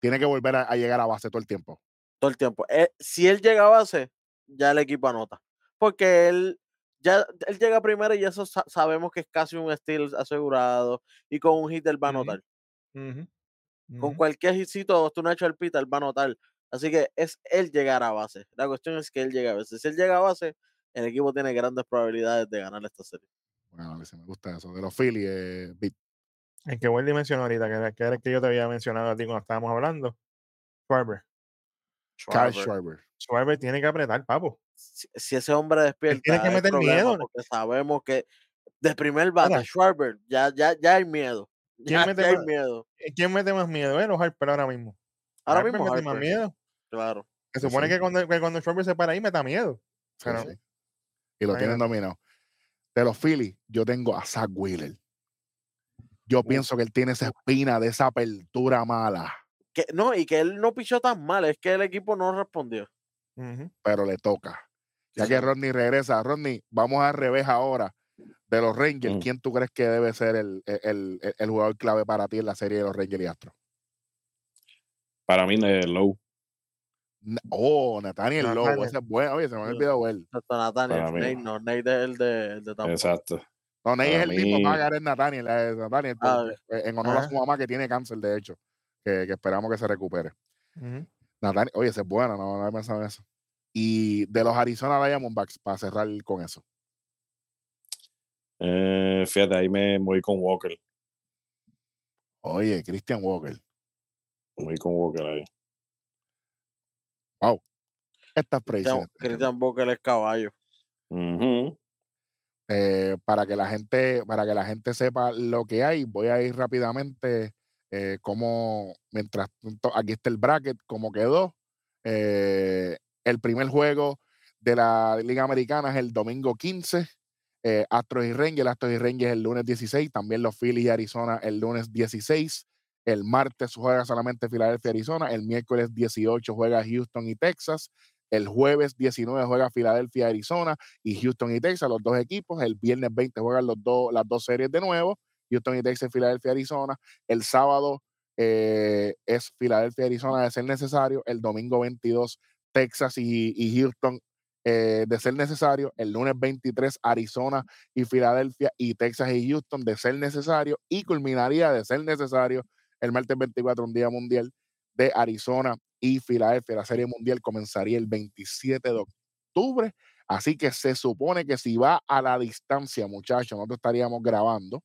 Tiene que volver a, a llegar a base todo el tiempo. todo el tiempo. Eh, si él llega a base, ya el equipo anota. Porque él, ya, él llega primero y eso sa- sabemos que es casi un steal asegurado. Y con un hit él va a anotar. Ujú. Cualquier hitcito, tú no has hecho el pita, él va a anotar. Así que es él llegar a base. La cuestión es que él llega a base. Si él llega a base, el equipo tiene grandes probabilidades de ganar esta serie. Bueno, si me gusta eso. De los Phillies, eh, Bit. El que Wendy mencionó ahorita, que era, que era el que yo te había mencionado a ti cuando estábamos hablando. Schwarber. Kyle Schwarber. Schwarber. Schwarber tiene que apretar, papo. si, si ese hombre despierta, que hay meter problema, miedo, porque sabemos que de primer bate. Schwarber, ya, ya, ya hay miedo. ¿Quién Ya, mete más? miedo. Eh, ¿Quién mete más miedo? Él o Harper ahora mismo. Ahora Harper mismo mete más miedo. claro. Se supone sí. que cuando, que cuando Schwarber se para ahí, meta miedo. Sí, Pero- sí. Y lo tienen dominado. De los Phillies, yo tengo a Zach Wheeler. Yo pienso que él tiene esa espina de esa apertura mala, Que, no, y que él no pichó tan mal, es que el equipo no respondió. Pero le toca. Ya que. Rodney regresa, Rodney, vamos al revés ahora. De los Rangers, Mm. ¿quién tú crees que debe ser el, el- el- el jugador clave para ti en la serie de los Rangers y Astros? Para mí, eh, Low. Na- Oh, Nathaniel Lowe, Nathaniel. ese es bueno. Oye, se me Sí. olvidado él. Nathaniel, Para mí. Nate no, Nate es el de, el de Tampa. Exacto. No, Ney es Para el mismo mí- pagar es Nathaniel. eh, Nathaniel, Ah, eh, en honor a su mamá que tiene cáncer, de hecho, que, que esperamos que se recupere. Ujú. Nathaniel, oye, ese es bueno, no, no había pensado en eso. Y de los Arizona Diamondbacks, para cerrar con eso. Eh, fíjate, ahí me voy con Walker. Oye, Christian Walker. Voy con Walker ahí. Esta es Christian, predicción. Christian Booker es caballo. Eh, para que la gente para que la gente sepa lo que hay voy a ir rápidamente eh, como mientras tanto, aquí está el bracket como quedó Eh, el primer juego de la liga americana es el domingo 15 eh, Astros y Rangers Astros y Rangers el lunes 16 también los Phillies y Arizona el lunes 16 el martes juega solamente Filadelfia y Arizona el miércoles 18 juega Houston y Texas el jueves 19 juega Filadelfia y Arizona y Houston y Texas, los dos equipos. El viernes 20 juegan los dos, las dos series de nuevo, Houston y Texas, Filadelfia, Arizona. El sábado eh, es Filadelfia, Arizona de ser necesario. El domingo 22, Texas y, y Houston eh, de ser necesario. El lunes 23, Arizona y Filadelfia y Texas y Houston de ser necesario. Y culminaría de ser necesario el martes 24, un día mundial. de Arizona y Filadelfia. La Serie Mundial comenzaría el 27 de octubre. Así que se supone que si va a la distancia, muchachos, nosotros estaríamos grabando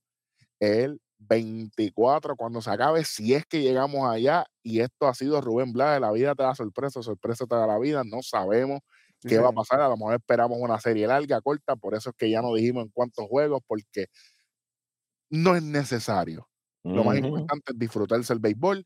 el 24 cuando se acabe, si es que llegamos allá. Y esto ha sido Rubén Blades. La vida te da sorpresa, sorpresa te da la vida. No sabemos qué va a pasar. A lo mejor esperamos una serie larga, corta. Por eso es que ya no dijimos en cuántos juegos, porque no es necesario. Lo más importante es disfrutarse el béisbol,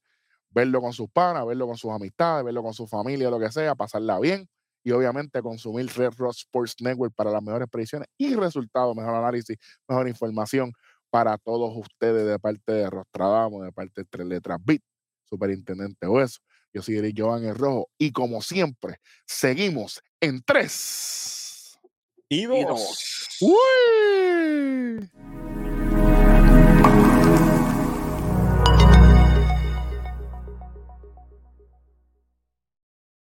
verlo con sus panas, verlo con sus amistades, verlo con su familia, lo que sea, pasarla bien y obviamente consumir Red Rock Sports Network para las mejores predicciones y resultados, mejor análisis, mejor información para todos ustedes de parte de Rostradamo, de parte de Tres Letras Beat, Superintendente Hueso. Yo soy Eric Jovan el Rojo y como siempre, seguimos en tres. Y Y dos. ¡Uy!